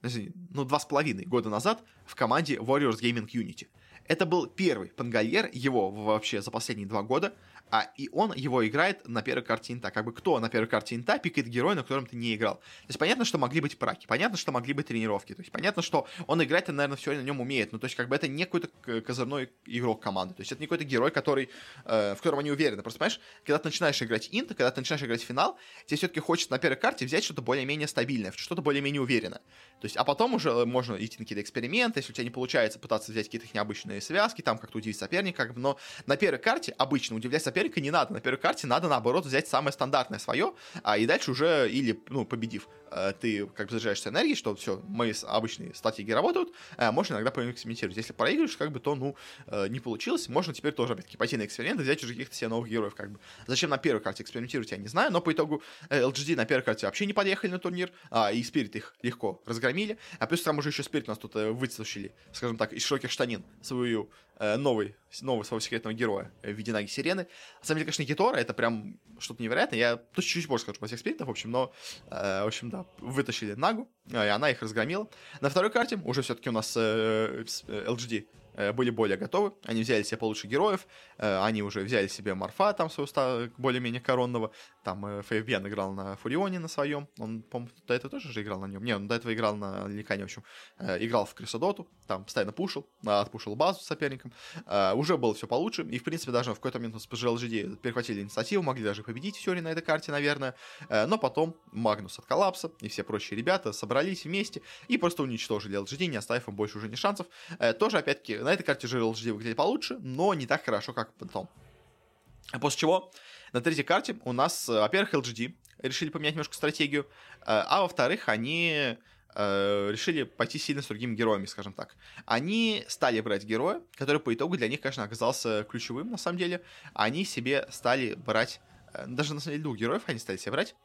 ну, два с половиной года назад в команде Warriors Gaming Unity. Это был первый Панголиер его вообще за последние два года, а, и он его играет на первой карте инта. Как бы кто на первой карте инта пикает героя, на котором ты не играл. То есть понятно, что могли быть праки, понятно, что могли быть тренировки, то есть понятно, что он играть, наверное, все на нем умеет, ну то есть как бы это не какой-то козырной игрок команды, то есть это не какой-то герой, который, э, в котором они уверены. Просто понимаешь, когда ты начинаешь играть инт, когда ты начинаешь играть финал, тебе все-таки хочется на первой карте взять что-то более-менее стабильное, что-то более-менее уверенное. То есть, а потом уже можно идти на какие-то эксперименты, если у тебя не получается пытаться взять какие-то необычные связки, там как-то удивить соперника, как бы, но на первой карте обычно удивлять соперника не надо. На первой карте надо, наоборот, взять самое стандартное свое, а, и дальше уже, или, ну, победив, э, ты как бы заряжаешься энергией, что все, мои обычные стратегии работают, э, можно иногда поэкспериментировать. Если проигрываешь, как бы, то, ну, э, не получилось, можно теперь тоже, опять-таки, пойти на эксперимент и взять уже каких-то себе новых героев, как бы. Зачем на первой карте экспериментировать, я не знаю, но по итогу LGD на первой карте вообще не подъехали на турнир, а, и Спирит их легко разгромили, а плюс там уже еще Спирит нас тут вытащили, скажем так, из широких штанин свою новый, нового своего секретного героя в виде Наги Сирены. На самом деле, конечно, Гитора это прям что-то невероятное. Я тут чуть-чуть больше скажу про всех спиритов, в общем, но, э, в общем, да, вытащили Нагу, и она их разгромила. На второй карте уже все-таки у нас э, LGD Э, были более готовы. Они взяли себе получше героев, э, они уже взяли себе Марфа, там, своего более-менее коронного. Там э, Фейвбен играл на Фурионе на своем. Он, по-моему, до этого тоже же играл на нем. Не, он до этого играл на Ликане, в общем. Играл в Крисодоту, там постоянно пушил, отпушил базу соперникам. Уже было все получше. И, в принципе, даже в какой-то момент с PGLGD перехватили инициативу, могли даже победить Сёри на этой карте, наверное. Но потом Магнус от коллапса и все прочие ребята собрались вместе и просто уничтожили LGD, не оставив им больше уже ни шансов. Тоже, опять-таки, на этой карте же LGD выглядит получше, но не так хорошо, как потом. После чего на третьей карте у нас, э, во-первых, LGD решили поменять немножко стратегию, э, а во-вторых, они э, решили пойти сильно с другими героями, скажем так. Они стали брать героя, который по итогу для них, конечно, оказался ключевым, на самом деле. Они себе стали брать, даже на самом деле двух героев они стали себе брать.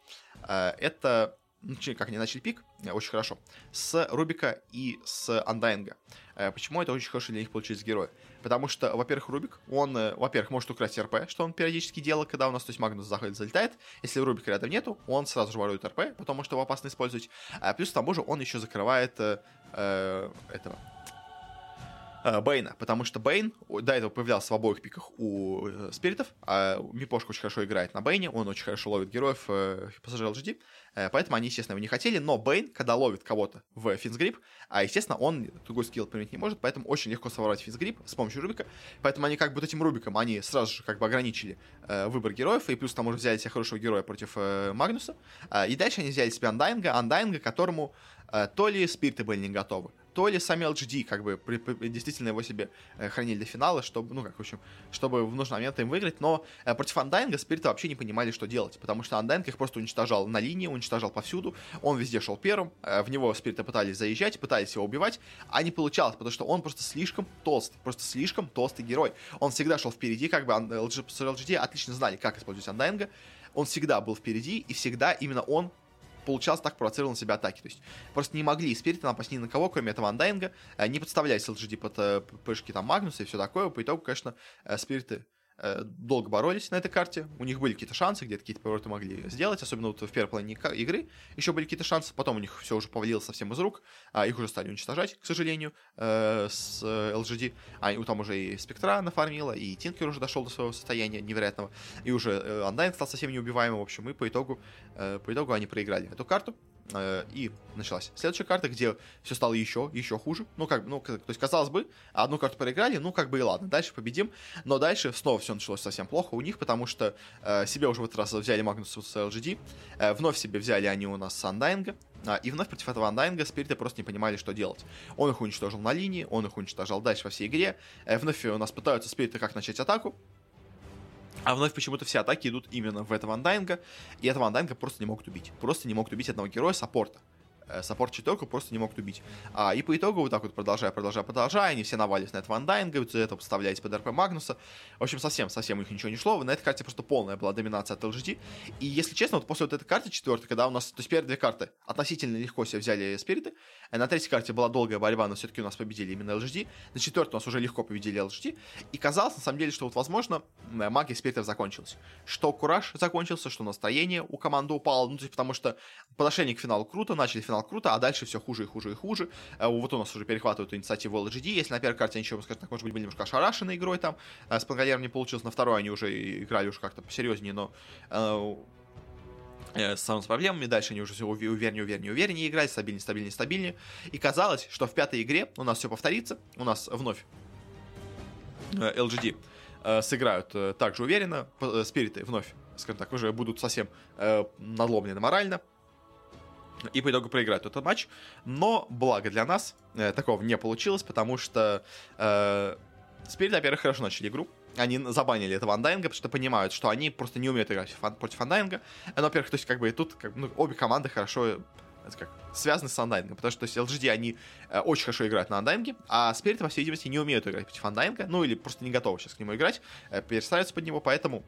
Это ну, как они начали пик, очень хорошо, с Рубика и с Андайнга. Э, почему это очень хорошо для них получились герои? Потому что, во-первых, Рубик, он, э, во-первых, может украсть РП, что он периодически делал, когда у нас, то есть, Магнус заходит, залетает. Если Рубика рядом нету, он сразу же ворует РП, потом может его опасно использовать. А плюс к тому же он еще закрывает э, э, этого Бейна, потому что Бейн до этого появлялся в обоих пиках у спиритов, а Мипошка очень хорошо играет на Бейне, он очень хорошо ловит героев э, пассажир LGD, Э, поэтому они, естественно, его не хотели, но Бейн, когда ловит кого-то в финсгрип, а, естественно, он другой скилл применить не может, поэтому очень легко своровать финсгрип с помощью Рубика, поэтому они как бы вот этим Рубиком, они сразу же как бы ограничили э, выбор героев, и плюс там уже взяли себе хорошего героя против э, Магнуса, э, и дальше они взяли себе Андайнга, Андайнга, которому э, то ли спирты были не готовы, то ли сами LGD как бы при, при, действительно его себе э, хранили для финала, чтобы, ну, как, в общем, чтобы в нужный момент им выиграть, но э, против Андайнга Спириты вообще не понимали, что делать, потому что Андайнг их просто уничтожал на линии, уничтожал повсюду, он везде шел первым, э, в него Спириты пытались заезжать, пытались его убивать, а не получалось, потому что он просто слишком толстый, просто слишком толстый герой. Он всегда шел впереди, как бы LG, LGD отлично знали, как использовать Андайнга, он всегда был впереди, и всегда именно он получалось так провоцировал на себя атаки. То есть просто не могли спириты напасть ни на кого, кроме этого Андайнга, э, не подставлялись LGD под э, пышки там Магнуса и все такое. По итогу, конечно, э, спириты Э, долго боролись на этой карте, у них были какие-то шансы, где-то какие-то повороты могли сделать, особенно вот в первой половине игры еще были какие-то шансы, потом у них все уже повалилось совсем из рук, а их уже стали уничтожать, к сожалению, э, с LGD, а там уже и Спектра нафармила, и Тинкер уже дошел до своего состояния невероятного, и уже Undyne стал совсем неубиваемым, в общем, и по итогу, по итогу они проиграли эту карту, Э, и началась следующая карта, где все стало еще, еще хуже. Ну, как, ну, то есть, казалось бы, одну карту проиграли, ну, как бы и ладно, дальше победим. Но дальше снова все началось совсем плохо у них, потому что э, себе уже в этот раз взяли Магнус с LGD, э, вновь себе взяли они у нас с Андайнга, а, и вновь против этого Андайнга спириты просто не понимали, что делать. Он их уничтожил на линии, он их уничтожал дальше во всей игре. Э, вновь у нас пытаются спириты как начать атаку, а вновь почему-то все атаки идут именно в этого Undying а, и этого Undying а просто не могут убить. Просто не могут убить одного героя саппорта. Э, саппорт четверку просто не могут убить. А, и по итогу, вот так вот продолжая, продолжая, продолжая, они все навалились на этого Undying а, вот это подставляете под РП Магнуса. В общем, совсем, совсем у них ничего не шло. На этой карте просто полная была доминация от LGD. И если честно, вот после вот этой карты четвертой, когда у нас, то есть первые две карты относительно легко себе взяли спириты, э, на третьей карте была долгая борьба, но все-таки у нас победили именно LGD. На четвертой у нас уже легко победили LGD. И казалось, на самом деле, что вот, возможно, э, магия спиритов закончилась. Что кураж закончился, что настроение у команды упало. Ну, то есть, потому что подошли к финалу круто, начали финал круто, а дальше все хуже и хуже и хуже. Э, вот у нас уже перехватывают инициативу LGD. Если на первой карте они еще, скажем так, может быть, были немножко ошарашены игрой там, э, с Пангалером не получилось, на второй они уже играли уже как-то посерьезнее, но э, с самыми проблемами. Дальше они уже все увереннее, увереннее, увереннее играли, стабильнее, стабильнее, стабильнее. И казалось, что в пятой игре у нас все повторится. У нас вновь LGD сыграют также уверенно. Спириты вновь, скажем так, уже будут совсем надломлены морально и по итогу проиграют этот матч. Но, благо для нас, э, такого не получилось, потому что э, Спирит, во-первых, хорошо начали игру. Они забанили этого Андайнга, потому что понимают, что они просто не умеют играть против Андайнга. Ну, во-первых, то есть, как бы, и тут как, ну, обе команды хорошо это как, связаны с Андайнгом, потому что то есть, LGD, они э, очень хорошо играют на Андайнге, а Спирит, по всей видимости, не умеют играть против Андайнга, ну, или просто не готовы сейчас к нему играть, э, перестраиваются под него, поэтому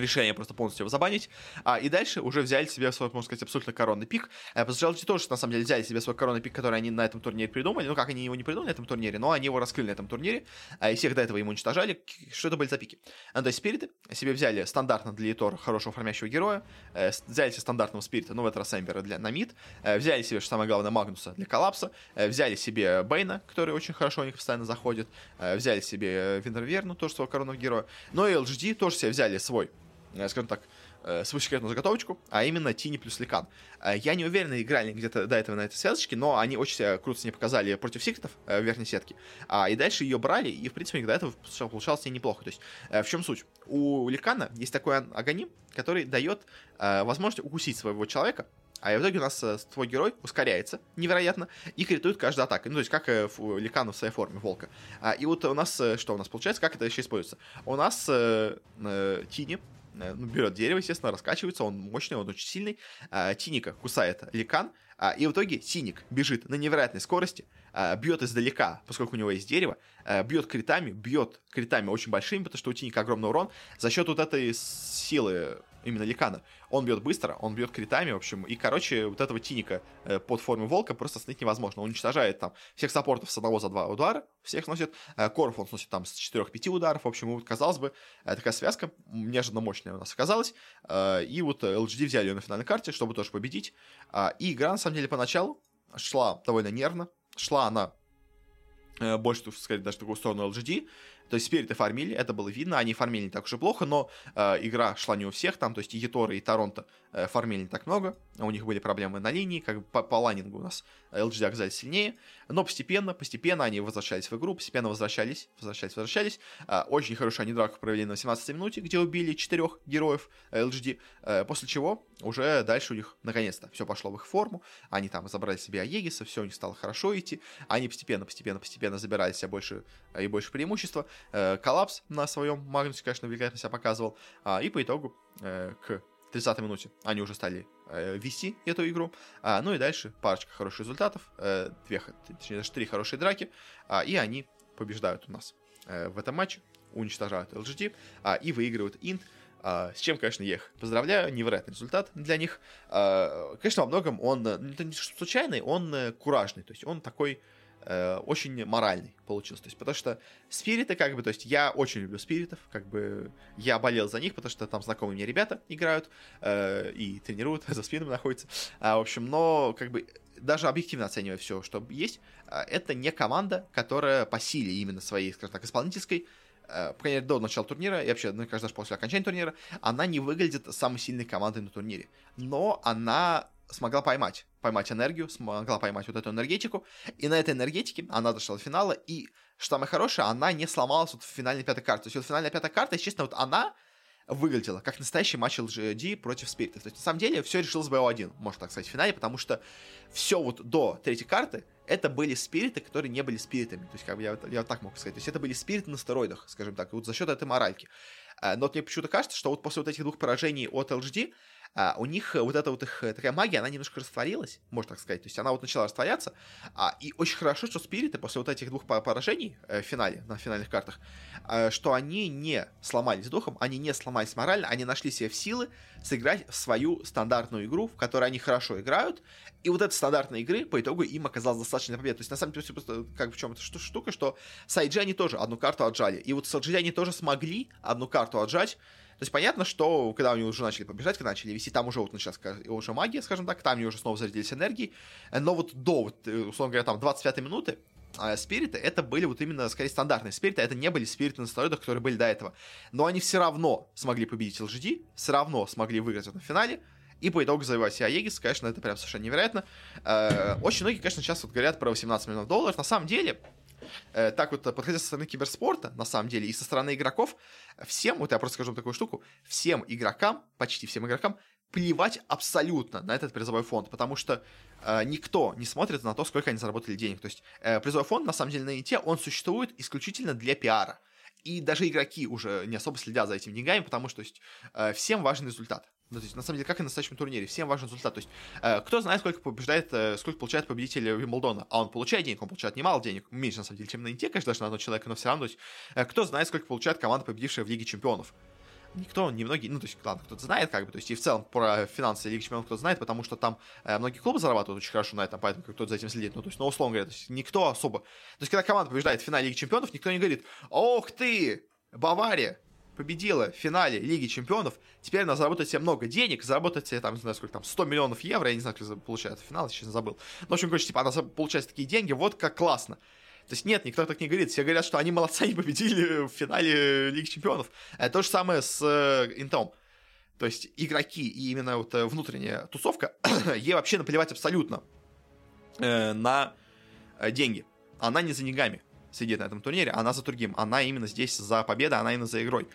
решение просто полностью его забанить. А, и дальше уже взяли себе свой, можно сказать, абсолютно коронный пик. А, Пассажиры тоже, на самом деле, взяли себе свой коронный пик, который они на этом турнире придумали. Ну, как они его не придумали на этом турнире, но они его раскрыли на этом турнире. А, и всех до этого ему уничтожали. Что это были за пики? А, то есть спириты себе взяли стандартно для Литора хорошего формящего героя. Э, взяли себе стандартного спирита, ну, в этот раз Эмбера для Намид. Э, взяли себе, что самое главное, Магнуса для Коллапса. Э, взяли себе Бейна, который очень хорошо у них постоянно заходит. Э, взяли себе Винтерверну, тоже своего коронного героя. Но и LGD тоже себе взяли свой Э, скажем так, э, свою секретную заготовочку, а именно Тини плюс Ликан. Э, я не уверен, играли где-то до этого на этой связочке, но они очень себя круто с ней показали против секретов в верхней сетке. А, и дальше ее брали, и, в принципе, до этого получалось не неплохо. То есть, в чем суть? У Ликана есть такой аганим, который дает возможность укусить своего человека, а в итоге у нас твой герой ускоряется невероятно и критует каждую атаку. Ну, то есть, как э, Ликану в своей форме, волка. А, и вот у нас, что у нас получается, как это еще используется? У нас э, э, Тини, Э, ну, берет дерево, естественно, раскачивается, он мощный, он очень сильный. А, Тиника кусает ликан, а, и в итоге Синик бежит на невероятной скорости, а, бьет издалека, поскольку у него есть дерево, а, бьет критами, бьет критами очень большими, потому что у Тиника огромный урон. За счет вот этой силы именно Ликана. Он бьет быстро, он бьет критами, в общем, и, короче, вот этого Тиника э, под формой волка просто остановить невозможно. Он уничтожает там всех саппортов с одного за два удара, всех сносит. Э, Корф он сносит там с 4-5 ударов, в общем, вот, казалось бы, э, такая связка неожиданно мощная у нас оказалась. И вот LGD взяли ее на финальной карте, чтобы тоже победить. Э, и игра, на самом деле, поначалу шла довольно нервно, шла она больше, так сказать, даже в такую сторону LGD, то есть спириты фармили, это было видно, они фармили не так уж и плохо, но э, игра шла не у всех, там, то есть и Еторы, и Торонто э, фармили не так много, у них были проблемы на линии, как бы по, по ланингу у нас LGD оказались сильнее, но постепенно, постепенно они возвращались в игру, постепенно возвращались, возвращались, возвращались. Э, очень хорошую они драку провели на 18 минуте, где убили четырех героев LGD, э, после чего уже дальше у них наконец-то все пошло в их форму, они там забрали себе Аегиса, все у них стало хорошо идти, они постепенно, постепенно, постепенно забирали себе больше и больше преимущества, Э, коллапс на своем Магнусе, конечно, великолепно себя показывал. А, и по итогу э, к 30 минуте они уже стали э, вести эту игру. А, ну и дальше парочка хороших результатов, э, две, точнее даже три хорошие драки, а, и они побеждают у нас э, в этом матче, уничтожают LGD и выигрывают Инт. Uh, с чем, конечно, я их поздравляю, невероятный результат для них. Uh, конечно, во многом он, это не случайный, он uh, куражный, то есть он такой э, очень моральный получился. То есть, потому что спириты, как бы, то есть я очень люблю спиритов, как бы я болел за них, потому что там знакомые мне ребята играют э, и тренируют, за спинами находятся. А, в общем, но как бы даже объективно оценивая все, что есть, а, это не команда, которая по силе именно своей, скажем так, исполнительской, э, по крайней мере, до начала турнира, и вообще, ну, кажется, даже после окончания турнира, она не выглядит самой сильной командой на турнире. Но она смогла поймать, поймать энергию, смогла поймать вот эту энергетику, и на этой энергетике она дошла до финала, и, что самое хорошее, она не сломалась вот в финальной пятой карте. То есть вот финальная пятая карта, естественно, вот она выглядело как настоящий матч LGD против Спиритов. То есть, на самом деле, все решилось в BO1, можно так сказать, в финале, потому что все вот до третьей карты это были спириты, которые не были спиритами. То есть, как бы я, я вот так мог сказать. То есть, это были спириты на стероидах, скажем так, вот за счет этой моральки. Э, но вот мне почему-то кажется, что вот после вот этих двух поражений от LGD а, у них вот эта вот их э, такая магия, она немножко растворилась, можно так сказать. То есть она вот начала растворяться. А, и очень хорошо, что спириты после вот этих двух поражений э, в финале, на финальных картах, э, что они не сломались духом, они не сломались морально, они нашли себе в силы сыграть в свою стандартную игру, в которой они хорошо играют. И вот эта стандартная игры по итогу им оказалась достаточно победа. То есть на самом деле просто как в чем-то штука, что с IG они тоже одну карту отжали. И вот с LG они тоже смогли одну карту отжать. То есть понятно, что когда они уже начали побежать, когда начали вести, там уже вот началась уже магия, скажем так, там они уже снова зарядились энергией. Но вот до, вот, э, условно говоря, там 25 минуты а спириты это были вот именно скорее стандартные спириты, это не были спириты на стероидах, которые были до этого. Но они все равно смогли победить LGD, все равно смогли выиграть в финале, и по итогу завоевать Аегис, конечно, это прям совершенно невероятно. Э, очень многие, конечно, сейчас вот говорят про 18 миллионов долларов. На самом деле, э, так вот, подходя со стороны киберспорта, на самом деле, и со стороны игроков, всем, вот я просто скажу такую штуку, всем игрокам, почти всем игрокам, плевать абсолютно на этот призовой фонд, потому что э, никто не смотрит на то, сколько они заработали денег. То есть э, призовой фонд, на самом деле, на ИТ, он существует исключительно для пиара. И даже игроки уже не особо следят за этими деньгами, потому что то есть, э, всем важен результат. Ну, то есть, на самом деле, как и на настоящем турнире, всем важен результат. То есть, э, кто знает, сколько побеждает, э, сколько получает победитель Вимблдона, а он получает денег, он получает немало денег, меньше, на самом деле, чем на Инте, конечно, даже на одного человека, но все равно, то есть, э, кто знает, сколько получает команда, победившая в Лиге Чемпионов. Никто, немногие, ну, то есть, ладно, кто-то знает, как бы, то есть, и в целом про финансы Лиги Чемпионов кто-то знает, потому что там э, многие клубы зарабатывают очень хорошо на этом, поэтому кто-то за этим следит. Ну, то есть, ну, условно говоря, то есть, никто особо... То есть, когда команда побеждает в финале Лиги Чемпионов, никто не говорит, ох ты, Бавария, победила в финале Лиги Чемпионов, теперь она заработает себе много денег, заработает себе, там, не знаю, сколько там, 100 миллионов евро, я не знаю, как получает финал, сейчас забыл. Но, в общем, короче, типа, она получает такие деньги, вот как классно. То есть нет, никто так не говорит. Все говорят, что они молодцы, они победили в финале Лиги Чемпионов. Это то же самое с э, Интом. То есть игроки и именно вот э, внутренняя тусовка, ей вообще наплевать абсолютно э, на деньги. Она не за деньгами сидит на этом турнире, она за другим. Она именно здесь за победой, она именно за игрой.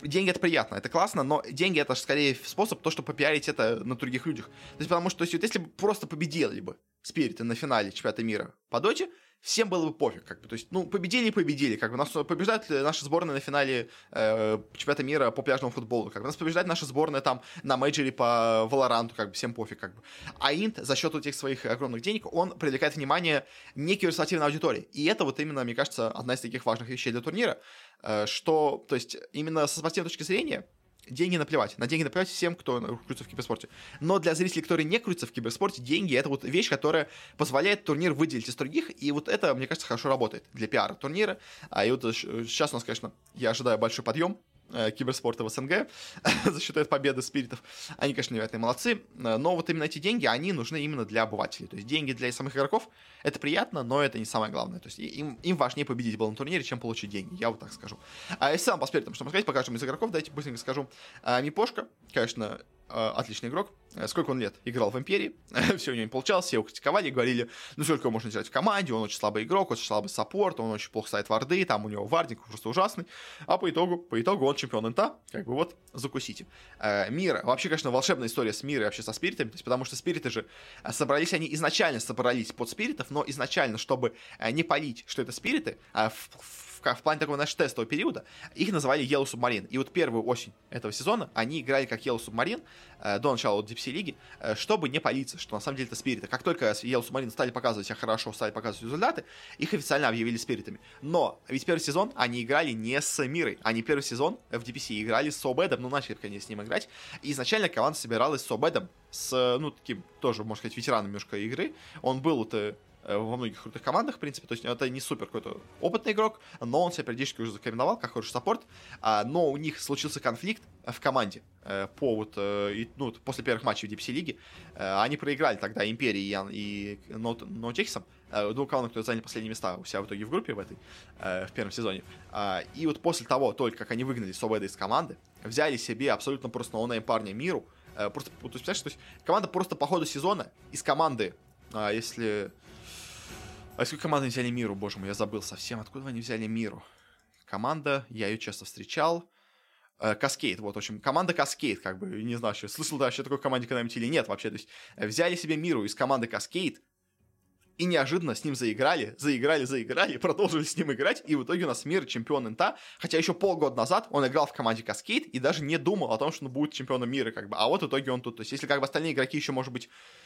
Деньги это приятно, это классно, но деньги это скорее способ то, чтобы попиарить это на других людях. То есть, потому что, то есть, вот если бы просто победили бы Спириты на финале чемпионата мира по доте, всем было бы пофиг, как бы, то есть, ну, победили и победили, как бы, нас побеждает наша сборная на финале э, чемпионата мира по пляжному футболу, как бы, нас побеждает наша сборная там на мейджоре по Валоранту, как бы, всем пофиг, как бы. А Инт за счет этих своих огромных денег, он привлекает внимание некой версативной аудитории, и это вот именно, мне кажется, одна из таких важных вещей для турнира, э, что, то есть, именно со спортивной точки зрения, деньги наплевать. На деньги наплевать всем, кто крутится в киберспорте. Но для зрителей, которые не крутятся в киберспорте, деньги — это вот вещь, которая позволяет турнир выделить из других, и вот это, мне кажется, хорошо работает для пиара турнира. А и вот сейчас у нас, конечно, я ожидаю большой подъем, киберспорта в СНГ за счет победы спиритов. Они, конечно, невероятные молодцы, э, но вот именно эти деньги, они нужны именно для обывателей. То есть деньги для самых игроков, это приятно, но это не самое главное. То есть им, им важнее победить был на турнире, чем получить деньги, я вот так скажу. А если сам по спиритам, что сказать, по каждому из игроков, давайте быстренько скажу. А, Мипошка, конечно, Э, отличный игрок. Э, сколько он лет? Играл в Империи, все у него не получалось, все его критиковали, говорили, ну сколько можно играть в команде, он очень слабый игрок, очень слабый саппорт, он очень плохо ставит варды, там у него вардинг просто ужасный, а по итогу, по итогу он чемпион НТА, как бы вот, закусите. Э, Мир, вообще, конечно, волшебная история с Мирой вообще со спиритами, то есть потому что спириты же собрались, они изначально собрались под спиритов, но изначально, чтобы не полить, что это спириты, а в, в плане такого нашего тестового периода, их называли Yellow Submarine. И вот первую осень этого сезона они играли как Yellow Submarine э, до начала вот, Sea лиги, э, чтобы не палиться, что на самом деле это спириты. Как только Yellow Submarine стали показывать себя хорошо, стали показывать результаты, их официально объявили спиритами. Но ведь первый сезон они играли не с Мирой, они первый сезон в DPC играли с Собедом, ну начали, конечно, с ним играть. И изначально команда собиралась с Собедом, с, ну, таким тоже, можно сказать, ветераном немножко игры. Он был вот, э, во многих крутых командах, в принципе. То есть это не супер какой-то опытный игрок, но он себя периодически уже зарекомендовал как хороший саппорт. А, но у них случился конфликт в команде э, по вот, э, ну, после первых матчей в DPC лиге. Они проиграли тогда Империи и No Techies ом, двум командам, которые заняли последние места у себя в итоге в группе в этой, в первом сезоне. А, и вот после того, только как они выгнали Собеда из команды, взяли себе абсолютно просто ноунейм парня Миру, Просто, то есть, понимаешь, то есть команда просто по ходу сезона из команды, а, если а сколько команды взяли Миру, боже мой, я забыл совсем, откуда они взяли Миру. Команда, я ее часто встречал. Э, Cascade, вот, в общем, команда Cascade, как бы, не знаю, что, слышал да, вообще такой команде когда-нибудь или нет вообще, то есть, э, взяли себе Миру из команды Cascade, и неожиданно с ним заиграли, заиграли, заиграли, продолжили с ним играть, и в итоге у нас Мира чемпион инта, хотя еще полгода назад он играл в команде Cascade и даже не думал о том, что он будет чемпионом мира, как бы, а вот в итоге он тут, то есть если как бы остальные игроки еще, может быть, Э,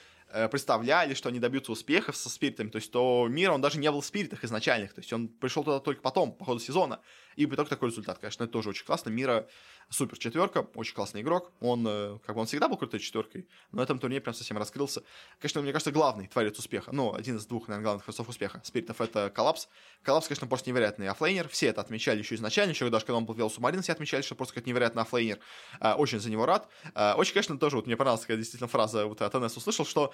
представляли, что они добьются успехов со спиритами, то есть то Мира, он даже не был в спиритах изначальных, то есть он пришел туда только потом, по ходу сезона, и в итоге такой результат, конечно, это тоже очень классно, Мира супер четверка, очень классный игрок, он, э, как бы он всегда был крутой четверкой, но на этом турнире прям совсем раскрылся, конечно, мне кажется, главный творец успеха, ну, один из двух, наверное, главных творцов успеха спиритов это Коллапс, Коллапс, конечно, просто невероятный оффлейнер, все это отмечали еще изначально, еще даже когда он был в Submarine, все отмечали, что просто как невероятный оффлейнер, э, очень за него рад, очень, конечно, тоже вот мне понравилась такая действительно фраза, вот от НС услышал, что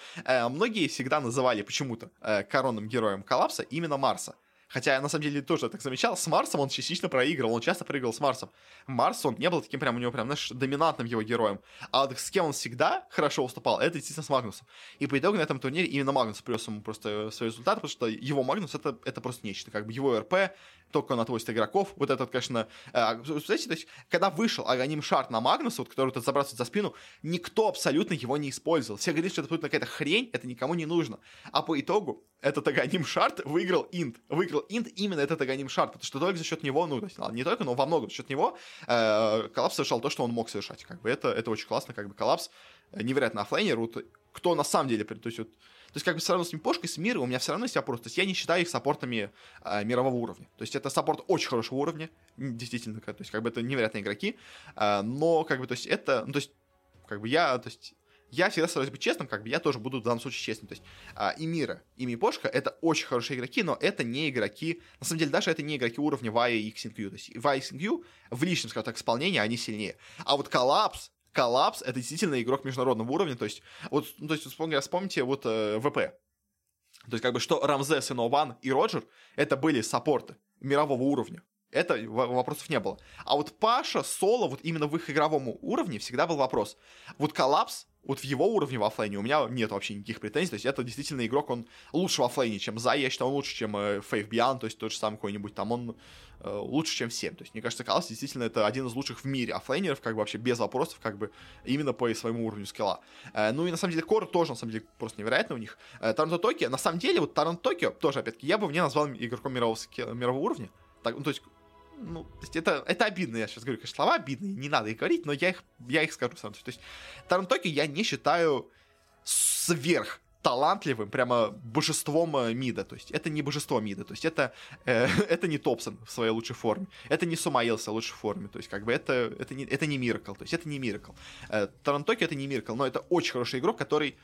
многие всегда называли почему-то э, коронным героем коллапса именно Марса. Хотя я на самом деле тоже так замечал, с Марсом он частично проигрывал, он часто проигрывал с Марсом. Марс, он не был таким прям, у него прям, знаешь, доминантным его героем. А вот с кем он всегда хорошо уступал, это действительно с Магнусом. И по итогу на этом турнире именно Магнус принес ему просто свой результат, потому что его Магнус это, это просто нечто. Как бы его РП, только он отвозит игроков. Вот этот, конечно, э, знаете, когда вышел Аганим Шарт на Магнуса, вот, который вот забрался за спину, никто абсолютно его не использовал. Все говорили, что это абсолютно какая-то хрень, это никому не нужно. А по итогу этот Aghanim Shard выиграл Инт. Выиграл Инт именно этот Aghanim Shard, потому что только за счет него, ну, то есть, не только, но во многом за счет него э, коллапс совершал то, что он мог совершать. Как бы это, это очень классно, как бы коллапс невероятный оффлейнер, вот, кто на самом деле, то есть вот то есть, как бы все равно с Мипошкой, с Мирой у меня все равно есть вопрос. То есть, я не считаю их саппортами э, мирового уровня. То есть, это саппорт очень хорошего уровня, действительно, то есть, как бы это невероятные игроки, э, но, как бы, то есть, это, ну, то есть, как бы я, то есть, я всегда стараюсь быть честным, как бы я тоже буду в данном случае честным. То есть а, и Мира, и Мипошка это очень хорошие игроки, но это не игроки, на самом деле даже это не игроки уровня Вая и XNQ. То есть Вая и XNQ в личном, скажем так, исполнении они сильнее. А вот Коллапс, Коллапс это действительно игрок международного уровня, то есть, вот, ну, то есть, вспомните, вот э, ВП. То есть, как бы, что Рамзес и Нован и Роджер, это были саппорты мирового уровня. Это вопросов не было. А вот Паша, Соло, вот именно в их игровом уровне всегда был вопрос. Вот коллапс, вот в его уровне в оффлейне у меня нет вообще никаких претензий. То есть это действительно игрок, он лучше в оффлейне, чем Зай. Я считаю, он лучше, чем э, Faith Bian, то есть тот же самый какой-нибудь там. Он лучше, чем всем. То есть мне кажется, Коллапс действительно это один из лучших в мире оффлейнеров, как бы вообще без вопросов, как бы именно по своему уровню скилла. Э, ну и на самом деле Кор тоже, на самом деле, просто невероятно у них. Э, Торонто Токио, на самом деле, вот Торонто Токио тоже, опять-таки, я бы не назвал игроком мирового, мирового уровня. Так, ну, то есть ну, то есть это, это обидно, я сейчас говорю, конечно, слова обидные, не надо их говорить, но я их, я их скажу сам. То есть Тарантоки я не считаю сверх талантливым, прямо божеством э, МИДа. То есть это не божество МИДа, то есть это, э, это не Топсон в своей лучшей форме, это не Сумаилса в лучшей форме, то есть как бы это, это, не, это не Миракл, то есть это не Миракл. Э, Тарантоки это не Миракл, но это очень хороший игрок, который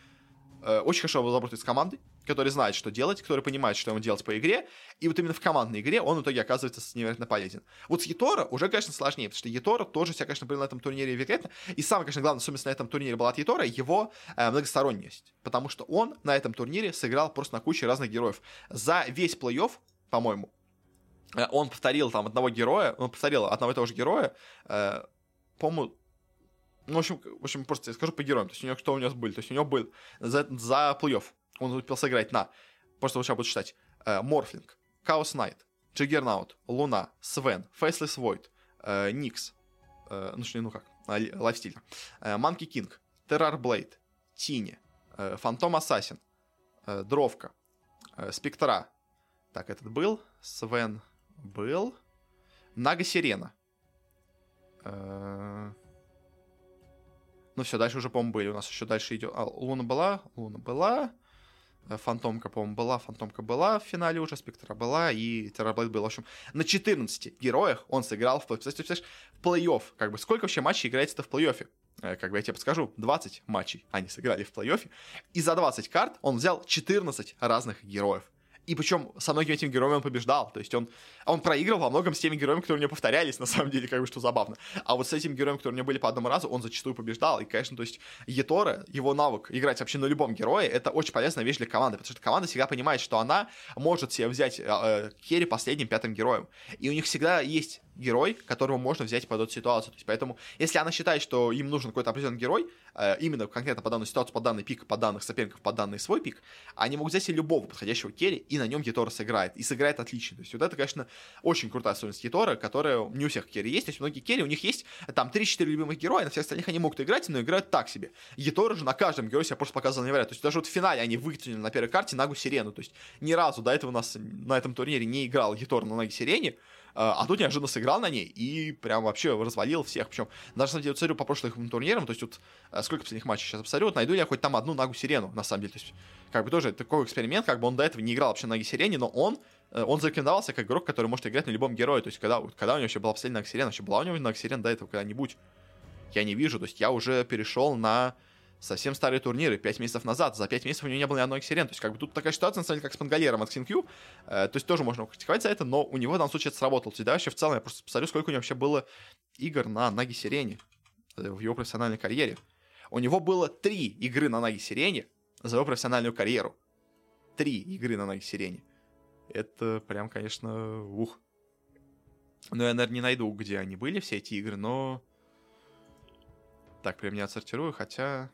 очень хорошо работает с командой, который знает, что делать, который понимает, что ему делать по игре, и вот именно в командной игре он в итоге оказывается невероятно полезен. Вот с Етора уже, конечно, сложнее, потому что Етора тоже себя, конечно, был на этом турнире великолепно, и самое, конечно, главное, особенность на этом турнире была от Етора, его э, многосторонность, потому что он на этом турнире сыграл просто на куче разных героев. За весь плей-офф, по-моему, э, он повторил там одного героя, он повторил одного и того же героя, э, по-моему, ну, в общем, в общем, просто я скажу по героям, то есть у него что у него были, то есть у него был за, за плей-офф. Он успел сыграть на, просто сейчас буду читать, э, Morphling, Chaos Knight, Juggernaut, Луна, Свен, Void, э, Никс, э, ну что, ну как, Lifestealer, Monkey King, Terrorblade, Тини, Phantom Assassin, Дровка, Спектра, так, этот был, Свен был, Нага Сирена, ну все, дальше уже, по-моему, были. У нас еще дальше идет. А, Луна была, Луна была. Э, Фантомка, по-моему, была, Фантомка была в финале уже, Спектра была, и Терраблейд был. В общем, на 14 героях он сыграл в, представляешь, в плей-офф. Как бы, сколько вообще матчей играется-то в плей-оффе? э, как бы я тебе подскажу, 20 матчей они сыграли в плей-оффе, и за 20 карт он взял 14 разных героев. И причем со многими этими героями он побеждал. То есть он, он проигрывал во многом с теми героями, которые у него повторялись, на самом деле, как бы что забавно. А вот с этими героями, которые у него были по одному разу, он зачастую побеждал. И, конечно, то есть Етора, его навык играть вообще на любом герое, это очень полезная вещь для команды, потому что команда всегда понимает, что она может себе взять э, э керри последним пятым героем. И у них всегда есть герой, которого можно взять под эту ситуацию. То есть, поэтому, если она считает, что им нужен какой-то определенный герой, э, именно конкретно по данную ситуацию, по данный пик, по данных соперников, по данный свой пик, они могут взять себе любого подходящего керри, и на нем Етора сыграет. И сыграет отлично. То есть, вот это, конечно, очень крутая особенность Етора, которая не у всех керри есть. То есть, многие керри, у них есть там 3-4 любимых героя, на всех остальных они могут играть, но играют так себе. Етора же на каждом герое себя просто показывал невероятно. То есть, даже вот в финале они вытянули на первой карте Нагу Сирену. То есть, ни разу до этого у нас на этом турнире не играл Етор на Наге Сирене. А, а тут неожиданно сыграл на ней и прям вообще развалил всех. Причем, даже, на самом деле, вот смотрю по прошлым турнирам, то есть вот э, сколько последних матчей сейчас посмотрю, найду я хоть там одну Нагу Сирену, на самом деле. То есть, как бы тоже такой эксперимент, как бы он до этого не играл вообще на Наги Сирене, но он э, он зарекомендовался как игрок, который может играть на любом герое. То есть, когда, когда у него вообще была последняя Нага Сирена, вообще была у него Нага Сирена до этого когда-нибудь? Я не вижу. То есть, я уже перешел на совсем старые турниры, 5 месяцев назад. За 5 месяцев у него не было ни одной сирен. То есть, как бы тут такая ситуация, на самом деле, как с Пангалером от XinQ. Э, то есть, тоже можно критиковать за это, но у него в данном случае это сработало. То есть, да, вообще в целом, я просто посмотрю, сколько у него вообще было игр на Наги Сирене э, в его профессиональной карьере. У него было 3 игры на Наги Сирене за его профессиональную карьеру. 3 игры на Наги Сирене. Это прям, конечно, ух. Ну, я, наверное, не найду, где они были, все эти игры, но... Так, прям не отсортирую, хотя...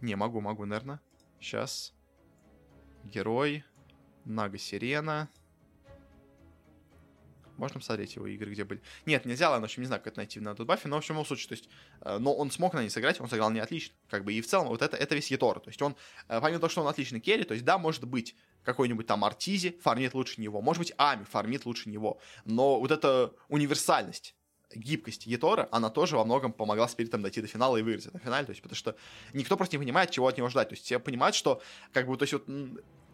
Не, могу, могу, наверное. Сейчас. Герой. Нага Сирена. Можно посмотреть его игры, где были. Нет, нельзя, ладно, в общем, не знаю, как это найти на бафе, но в общем, в случае, то есть, э, но он смог на ней сыграть, он сыграл не отлично, как бы, и в целом, вот это, это весь Етор, то есть он, э, помимо того, что он отличный керри, то есть, да, может быть, какой-нибудь там Артизи фармит лучше него, может быть, Ами фармит лучше него, но вот эта универсальность гибкость Етора, она тоже во многом помогла Спиритам дойти до финала и выиграть на финале, то есть, потому что никто просто не понимает, чего от него ждать, то есть все понимают, что, как бы, то есть, вот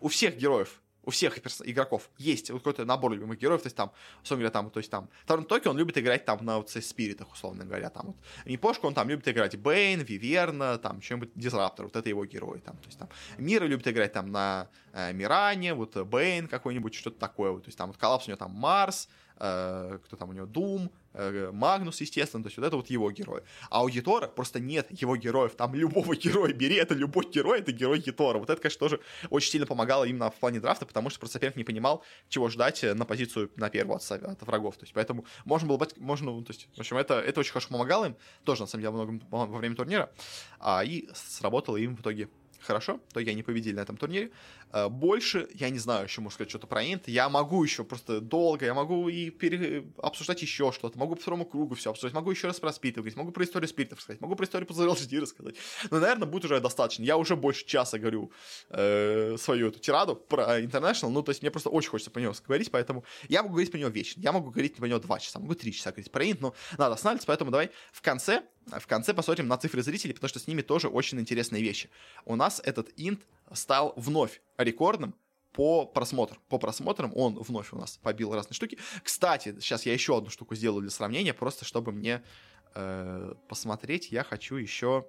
у всех героев у всех игроков есть какой-то набор любимых героев, то есть там, условно говоря, там, то есть там, Торонто Токио, он любит играть там на вот спиритах, условно говоря, там вот. Мипошка он там любит играть Бейн, Виверна, там, чем-нибудь Disruptor, вот это его герой, там, то есть там, Мира любит играть там на э, Миране, вот Бейн какой-нибудь, что-то такое, вот, то есть там вот Коллапс у него там Марс, э, кто там у него, Дум, э, Магнус, естественно, то есть вот это вот его герой. А у Ятора просто нет его героев, там любого героя бери, это любой герой, это герой Ятора. Вот это, конечно, тоже очень сильно помогало именно в плане драфта, потому что просто соперник не понимал, чего ждать на позицию на первую от, от врагов. То есть поэтому можно было можно, ну, то есть, в общем, это, это очень хорошо помогало им, тоже, на самом деле, много во время турнира, а, и сработало им в итоге хорошо, то я не победили на этом турнире. Э, больше, я не знаю еще, может сказать, что-то про Инт. Я могу еще просто долго, я могу и пере... обсуждать еще что-то, могу по второму кругу все обсуждать, могу еще раз про спирит говорить, могу про историю спиритов сказать, могу про историю по рассказать. Но, наверное, будет уже достаточно. Я уже больше часа говорю э, свою эту тираду про International, ну, то есть мне просто очень хочется про него говорить, поэтому я могу говорить про него вечно. Я могу говорить про него два часа, могу три часа говорить про Инт, но надо останавливаться, поэтому давай в конце в конце посмотрим на цифры зрителей, потому что с ними тоже очень интересные вещи. У нас этот инт стал вновь рекордным по просмотрам. По просмотрам он вновь у нас побил разные штуки. Кстати, сейчас я еще одну штуку сделаю для сравнения, просто чтобы мне э, посмотреть, я хочу еще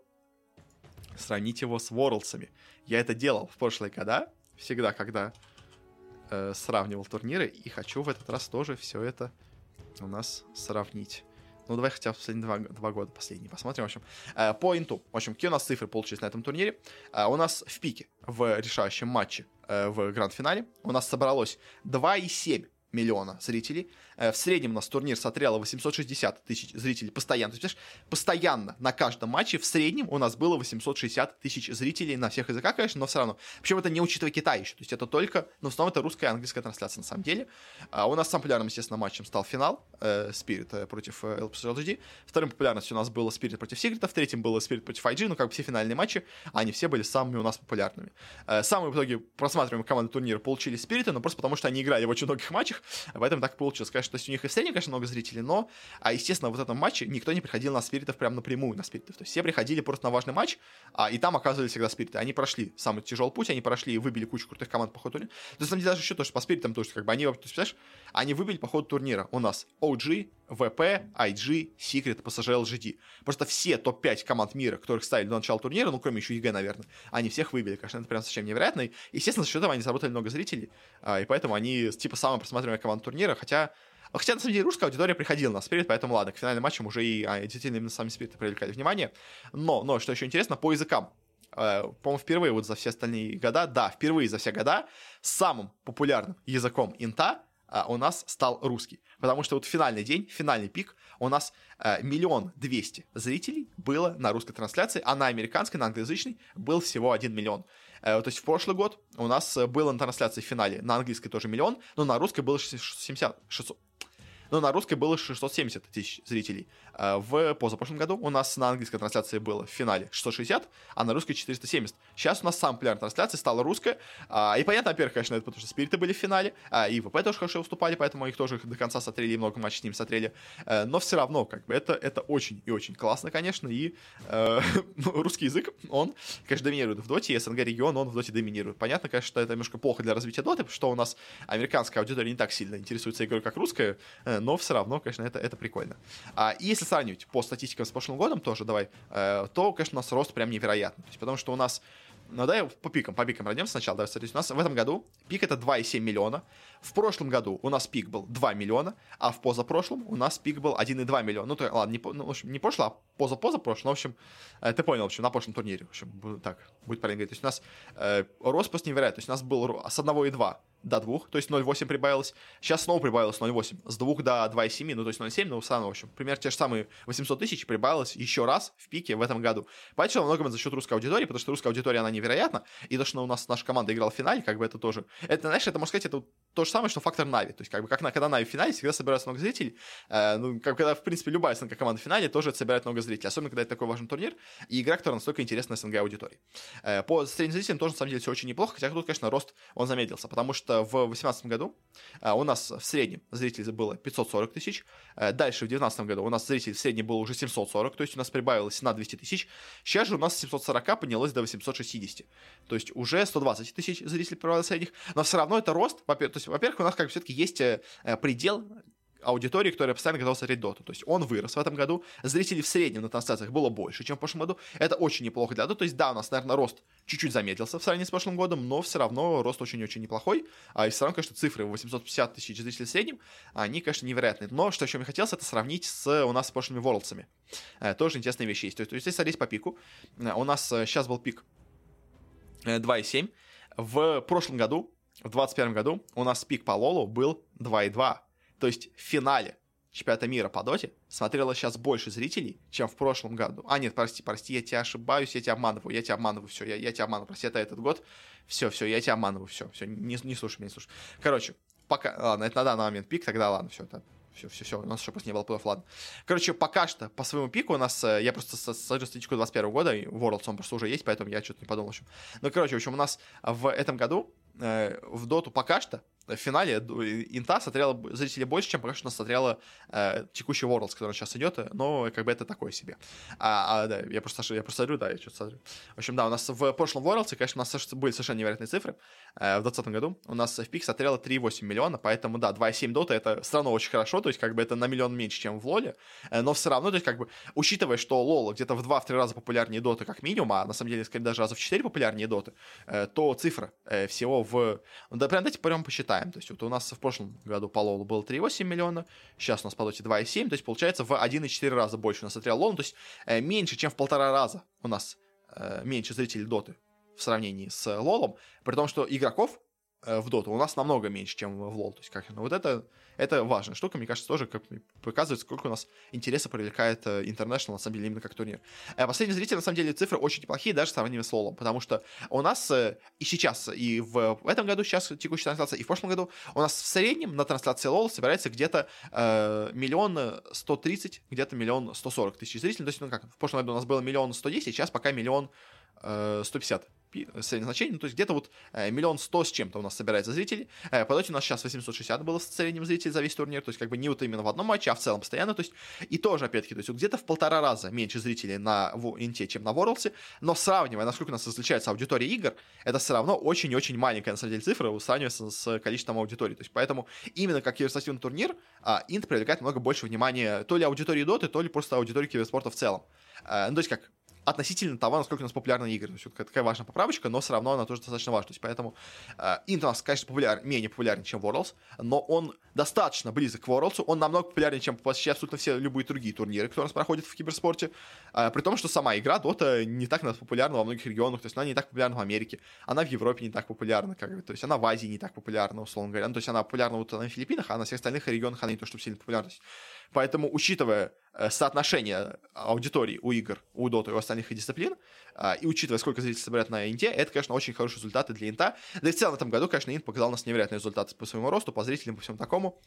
сравнить его с Ворлдсами. Я это делал в прошлые года, всегда, когда э, сравнивал турниры, и хочу в этот раз тоже все это у нас сравнить. Ну, давай хотя бы последние два, два года последние посмотрим. В общем, э, по инту. В общем, какие у нас цифры получились на этом турнире? Э, у нас в пике в решающем матче э, в гранд-финале у нас собралось 2,7 миллиона зрителей. Э, в среднем у нас турнир смотрело 860 тысяч зрителей постоянно. То есть, постоянно на каждом матче в среднем у нас было 860 тысяч зрителей на всех языках, конечно, но все равно. Причем это не учитывая Китай еще. То есть это только, ну, в основном это русская и английская трансляция на самом деле. А у нас самым популярным, естественно, матчем стал финал э, Spirit э, против э, LPS LGD. Вторым популярностью у нас было Spirit против Secret, в третьем было Spirit против IG, ну, как бы все финальные матчи, они все были самыми у нас популярными. Э, самые в итоге просматриваемые команды турнира получили Spirit, но просто потому что они играли в очень многих матчах, поэтому так получилось. Конечно, то есть у них и в среднем, конечно, много зрителей, но, а, естественно, в этом матче никто не приходил на спиритов прям напрямую на спиритов. То есть все приходили просто на важный матч, а, и там оказывались всегда спириты. Они прошли самый тяжелый путь, они прошли и выбили кучу крутых команд по ходу турнира. То есть, на самом деле, даже еще то, что по спиритам тоже, как бы они, то есть, понимаешь, они выбили по ходу турнира у нас OG, VP, IG, Secret, PSG, LGD. Просто все топ-5 команд мира, которых ставили до начала турнира, ну, кроме еще EG, наверное, они всех выбили. Конечно, это прям совсем невероятно. И, естественно, за счет этого они заработали много зрителей, а, и поэтому они, типа, самая просматриваемая команда турнира, хотя Хотя, на самом деле, русская аудитория приходила на Спирит, поэтому ладно, к финальным матчам уже и а, действительно именно сами Спириты привлекали внимание. Но, но, что еще интересно, по языкам. Э, по-моему, впервые вот за все остальные года, да, впервые за все года самым популярным языком инта а, у нас стал русский. Потому что вот финальный день, финальный пик, у нас э, миллион двести зрителей было на русской трансляции, а на американской, на англоязычной был всего один миллион. Э, то есть в прошлый год у нас было на трансляции в финале на английской тоже миллион, но на русской было 670, 600, но на русской было 670 тысяч зрителей. А, в позапрошлом году у нас на английской трансляции было в финале 660, а на русской 470. Сейчас у нас самая популярная трансляция стала русская. А, и понятно, во-первых, конечно, это потому что спириты были в финале, а, и ВП тоже хорошо выступали, поэтому их тоже до конца смотрели и много матчей с ними смотрели. Э, но все равно, как бы, это, это очень и очень классно, конечно, и э, русский язык, он, конечно, доминирует в доте, и СНГ регион, он в доте доминирует. Понятно, конечно, что это немножко плохо для развития доты, что у нас американская аудитория не так сильно интересуется игрой, как русская, э, но все равно, конечно, это, это прикольно. А, и если сравнивать по статистикам с прошлым годом тоже, давай, э, то, конечно, у нас рост прям невероятный. То есть, потому что у нас ну, да, по пикам, по пикам пройдем сначала. Давай, смотрите, у нас в этом году пик это 2,7 миллиона. В прошлом году у нас пик был 2 миллиона, а в позапрошлом у нас пик был 1,2 миллиона. Ну, то, ладно, не, ну, в общем, не прошло, а поза-позапрошлом. В общем, э, ты понял, в общем, на прошлом турнире. В общем, так, будет правильно говорить. То есть у нас э, рост просто невероятный. То есть у нас был с 1,2 до 2, то есть 0,8 прибавилось. Сейчас снова прибавилось 0,8. С 2 до 2,7, ну то есть 0,7, ну все в общем, примерно те же самые 800 тысяч прибавилось еще раз в пике в этом году. Поэтому во многом за счет русской аудитории, потому что русская аудитория, она невероятна, и то, что у нас наша команда играла в финале, как бы это тоже... Это, знаешь, это, можно сказать, это то же самое, что фактор Нави. То есть, как бы, как на, когда Нави в финале, всегда собирается много зрителей. Э, ну, как когда, в принципе, любая СНГ команда в финале тоже собирает много зрителей. Особенно, когда это такой важный турнир, и игра, которая настолько интересна СНГ аудитории. Э, по средним зрителям тоже, на самом деле, все очень неплохо, хотя тут, конечно, рост, он замедлился, потому что в 2018 году. Э, у нас в среднем зрителей было 540 тысяч, э, дальше в 2019 году у нас зрителей в среднем было уже 740, то есть у нас прибавилось на 200 тысяч, сейчас же у нас 740 поднялось до 860, то есть уже 120 тысяч зрителей прибавилось средних, но все равно это рост, то есть, во-первых, у нас как бы все-таки есть э, предел аудитории, которая постоянно готова смотреть доту. То есть он вырос в этом году, зрителей в среднем на трансляциях было больше, чем в прошлом году. Это очень неплохо для доты. То есть да, у нас, наверное, рост чуть-чуть замедлился в сравнении с прошлым годом, но все равно рост очень-очень неплохой. А и все равно, конечно, цифры 850 тысяч зрителей в среднем, они, конечно, невероятные. Но что еще мне хотелось, это сравнить с у нас с прошлыми Ворлдсами. Э, тоже интересные вещи есть. То есть, если смотреть по пику, э, у нас сейчас э, был пик 2,7. В прошлом году, в 2021 году, у нас пик по Лолу был 2,2. То есть в финале чемпионата мира по доте смотрело сейчас больше зрителей, чем в прошлом году. А, нет, прости, прости, я тебя ошибаюсь, я тебя обманываю, я тебя обманываю, все, я, я тебя обманываю, прости, это этот год. Все, все, я тебя обманываю, все, все, не, не слушай меня, не слушай. Короче, пока, ладно, это на данный момент пик, тогда ладно, все, это все, все, все, у нас еще просто не было плей ладно. Короче, пока что по своему пику у нас, э, я просто смотрю статистику 21 года, и Worlds он просто уже есть, поэтому я что-то не подумал, в общем. Ну, короче, в общем, у нас в этом году э, в доту пока что в финале Инта смотрела зрителей больше, чем что смотрела э, текущий Worlds, который сейчас идет, но как бы это такое себе. А, а да, я просто, я просто смотрю, да, я что-то смотрю. В общем, да, у нас в прошлом Worlds, конечно, у нас были совершенно невероятные цифры. Э, в 2020 году у нас в пик смотрела 3,8 миллиона, поэтому, да, 2,7 дота это все равно очень хорошо, то есть как бы это на миллион меньше, чем в Лоле, э, но все равно, то есть как бы, учитывая, что Лола где-то в 2-3 раза популярнее доты как минимум, а на самом деле, скорее, даже раза в 4 популярнее доты, э, то цифра э, всего в... Да, прям давайте прям посчитаем, то есть вот у нас в прошлом году по Лолу было 3,8 миллиона, сейчас у нас по доте 2,7, то есть получается в 1,4 раза больше у нас смотрел Лол, то есть э, меньше, чем в полтора раза у нас э, меньше зрителей доты в сравнении с Лолом, при том, что игроков в доту у нас намного меньше, чем в лол. То есть, как, ну, вот это, это важная штука, мне кажется, тоже как, показывает, сколько у нас интереса привлекает International, на самом деле, именно как турнир. А последний зритель, на самом деле, цифры очень неплохие, даже в сравнении с лолом, потому что у нас э, и сейчас, и в этом году, сейчас текущая трансляция, и в прошлом году у нас в среднем на трансляции лол собирается где-то э, миллион сто тридцать, где-то миллион сто сорок тысяч зрителей. То есть, ну как, в прошлом году у нас было миллион сто десять, сейчас пока миллион 150 среднее значение, ну, то есть где-то вот э, миллион сто с чем-то у нас собирается зрителей. Э, по доте у нас сейчас 860 было в среднем зрителей за весь турнир, то есть как бы не вот именно в одном матче, а в целом постоянно, то есть и тоже, опять-таки, то есть где-то в полтора раза меньше зрителей на Инте, чем на Ворлсе, но сравнивая, насколько у нас различается аудитория игр, это все равно очень-очень маленькая, на самом деле, цифра, сравнивается с количеством аудитории, то есть поэтому именно как киберспортивный турнир, а, Инт привлекает много больше внимания то ли аудитории Доты, то ли просто аудитории киберспорта в целом. Э, ну, то есть как относительно того, насколько у нас популярны игры. То есть, вот такая важная поправочка, но все равно она тоже достаточно важна. То есть, поэтому э, Int у нас, конечно, популяр, менее популярен, чем Worlds, но он достаточно близок к Worlds, он намного популярнее, чем почти абсолютно все любые другие турниры, которые у нас проходят в киберспорте. Э, при том, что сама игра Dota не так популярна во многих регионах, то есть она не так популярна в Америке, она в Европе не так популярна, как бы, то есть она в Азии не так популярна, условно говоря. Ну, то есть она популярна вот на Филиппинах, а на всех остальных регионах она не то, чтобы сильно популярна. Поэтому, учитывая э, соотношение аудитории у игр, у Dota и у остальных дисциплин, э, и учитывая, сколько зрителей собирают на Инте, это, конечно, очень хорошие результаты для Инта. Да и в целом в этом году, конечно, Инт показал нас невероятные результаты по своему росту, по зрителям, по всему такому.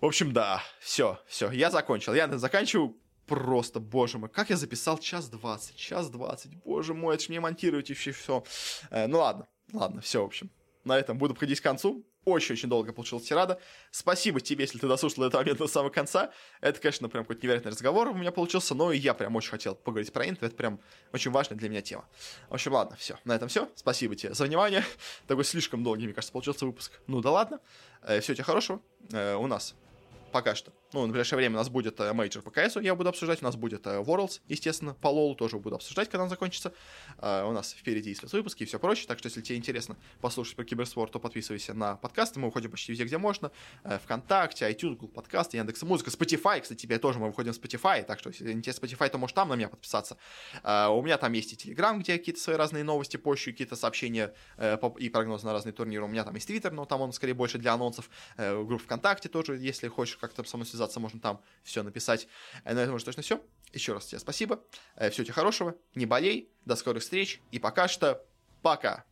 В общем, да, все, все, я закончил. Я заканчиваю просто, боже мой, как я записал час двадцать, час двадцать, боже мой, это ж мне монтировать еще все. Э, ну ладно, ладно, все, в общем. На этом буду подходить к концу очень-очень долго получилась тирада. Спасибо тебе, если ты дослушал этот момент до самого конца. Это, конечно, прям какой-то невероятный разговор у меня получился, но и я прям очень хотел поговорить про инт, это прям очень важная для меня тема. В общем, ладно, все, на этом все. Спасибо тебе за внимание. Такой слишком долгий, мне кажется, получился выпуск. Ну да ладно. Э, все тебе хорошего. Э, у нас пока что. Ну, в ближайшее время у нас будет э, мейджор по КСу, я буду обсуждать. У нас будет э, Worlds, естественно, по Лолу тоже буду обсуждать, когда он закончится. Э, у нас впереди есть выпуски и все прочее. Так что, если тебе интересно послушать про киберспорт, то подписывайся на подкасты. Мы выходим почти везде, где можно. Вконтакте, iTunes, Google подкасты, Яндекс Музыка, Spotify. Кстати, теперь тоже мы выходим в Spotify. Так что, если интересно Spotify, то можешь там на меня подписаться. У меня там есть и Telegram, где какие-то свои разные новости, пощу, какие-то сообщения и прогнозы на разные турниры. У меня там есть Twitter, но там он скорее больше для анонсов. Группа ВКонтакте тоже, если хочешь как-то со мной связаться, можно там все написать. Э, на этом уже точно все. Еще раз тебе спасибо. Э, Всего тебе хорошего. Не болей. До скорых встреч. И пока что пока.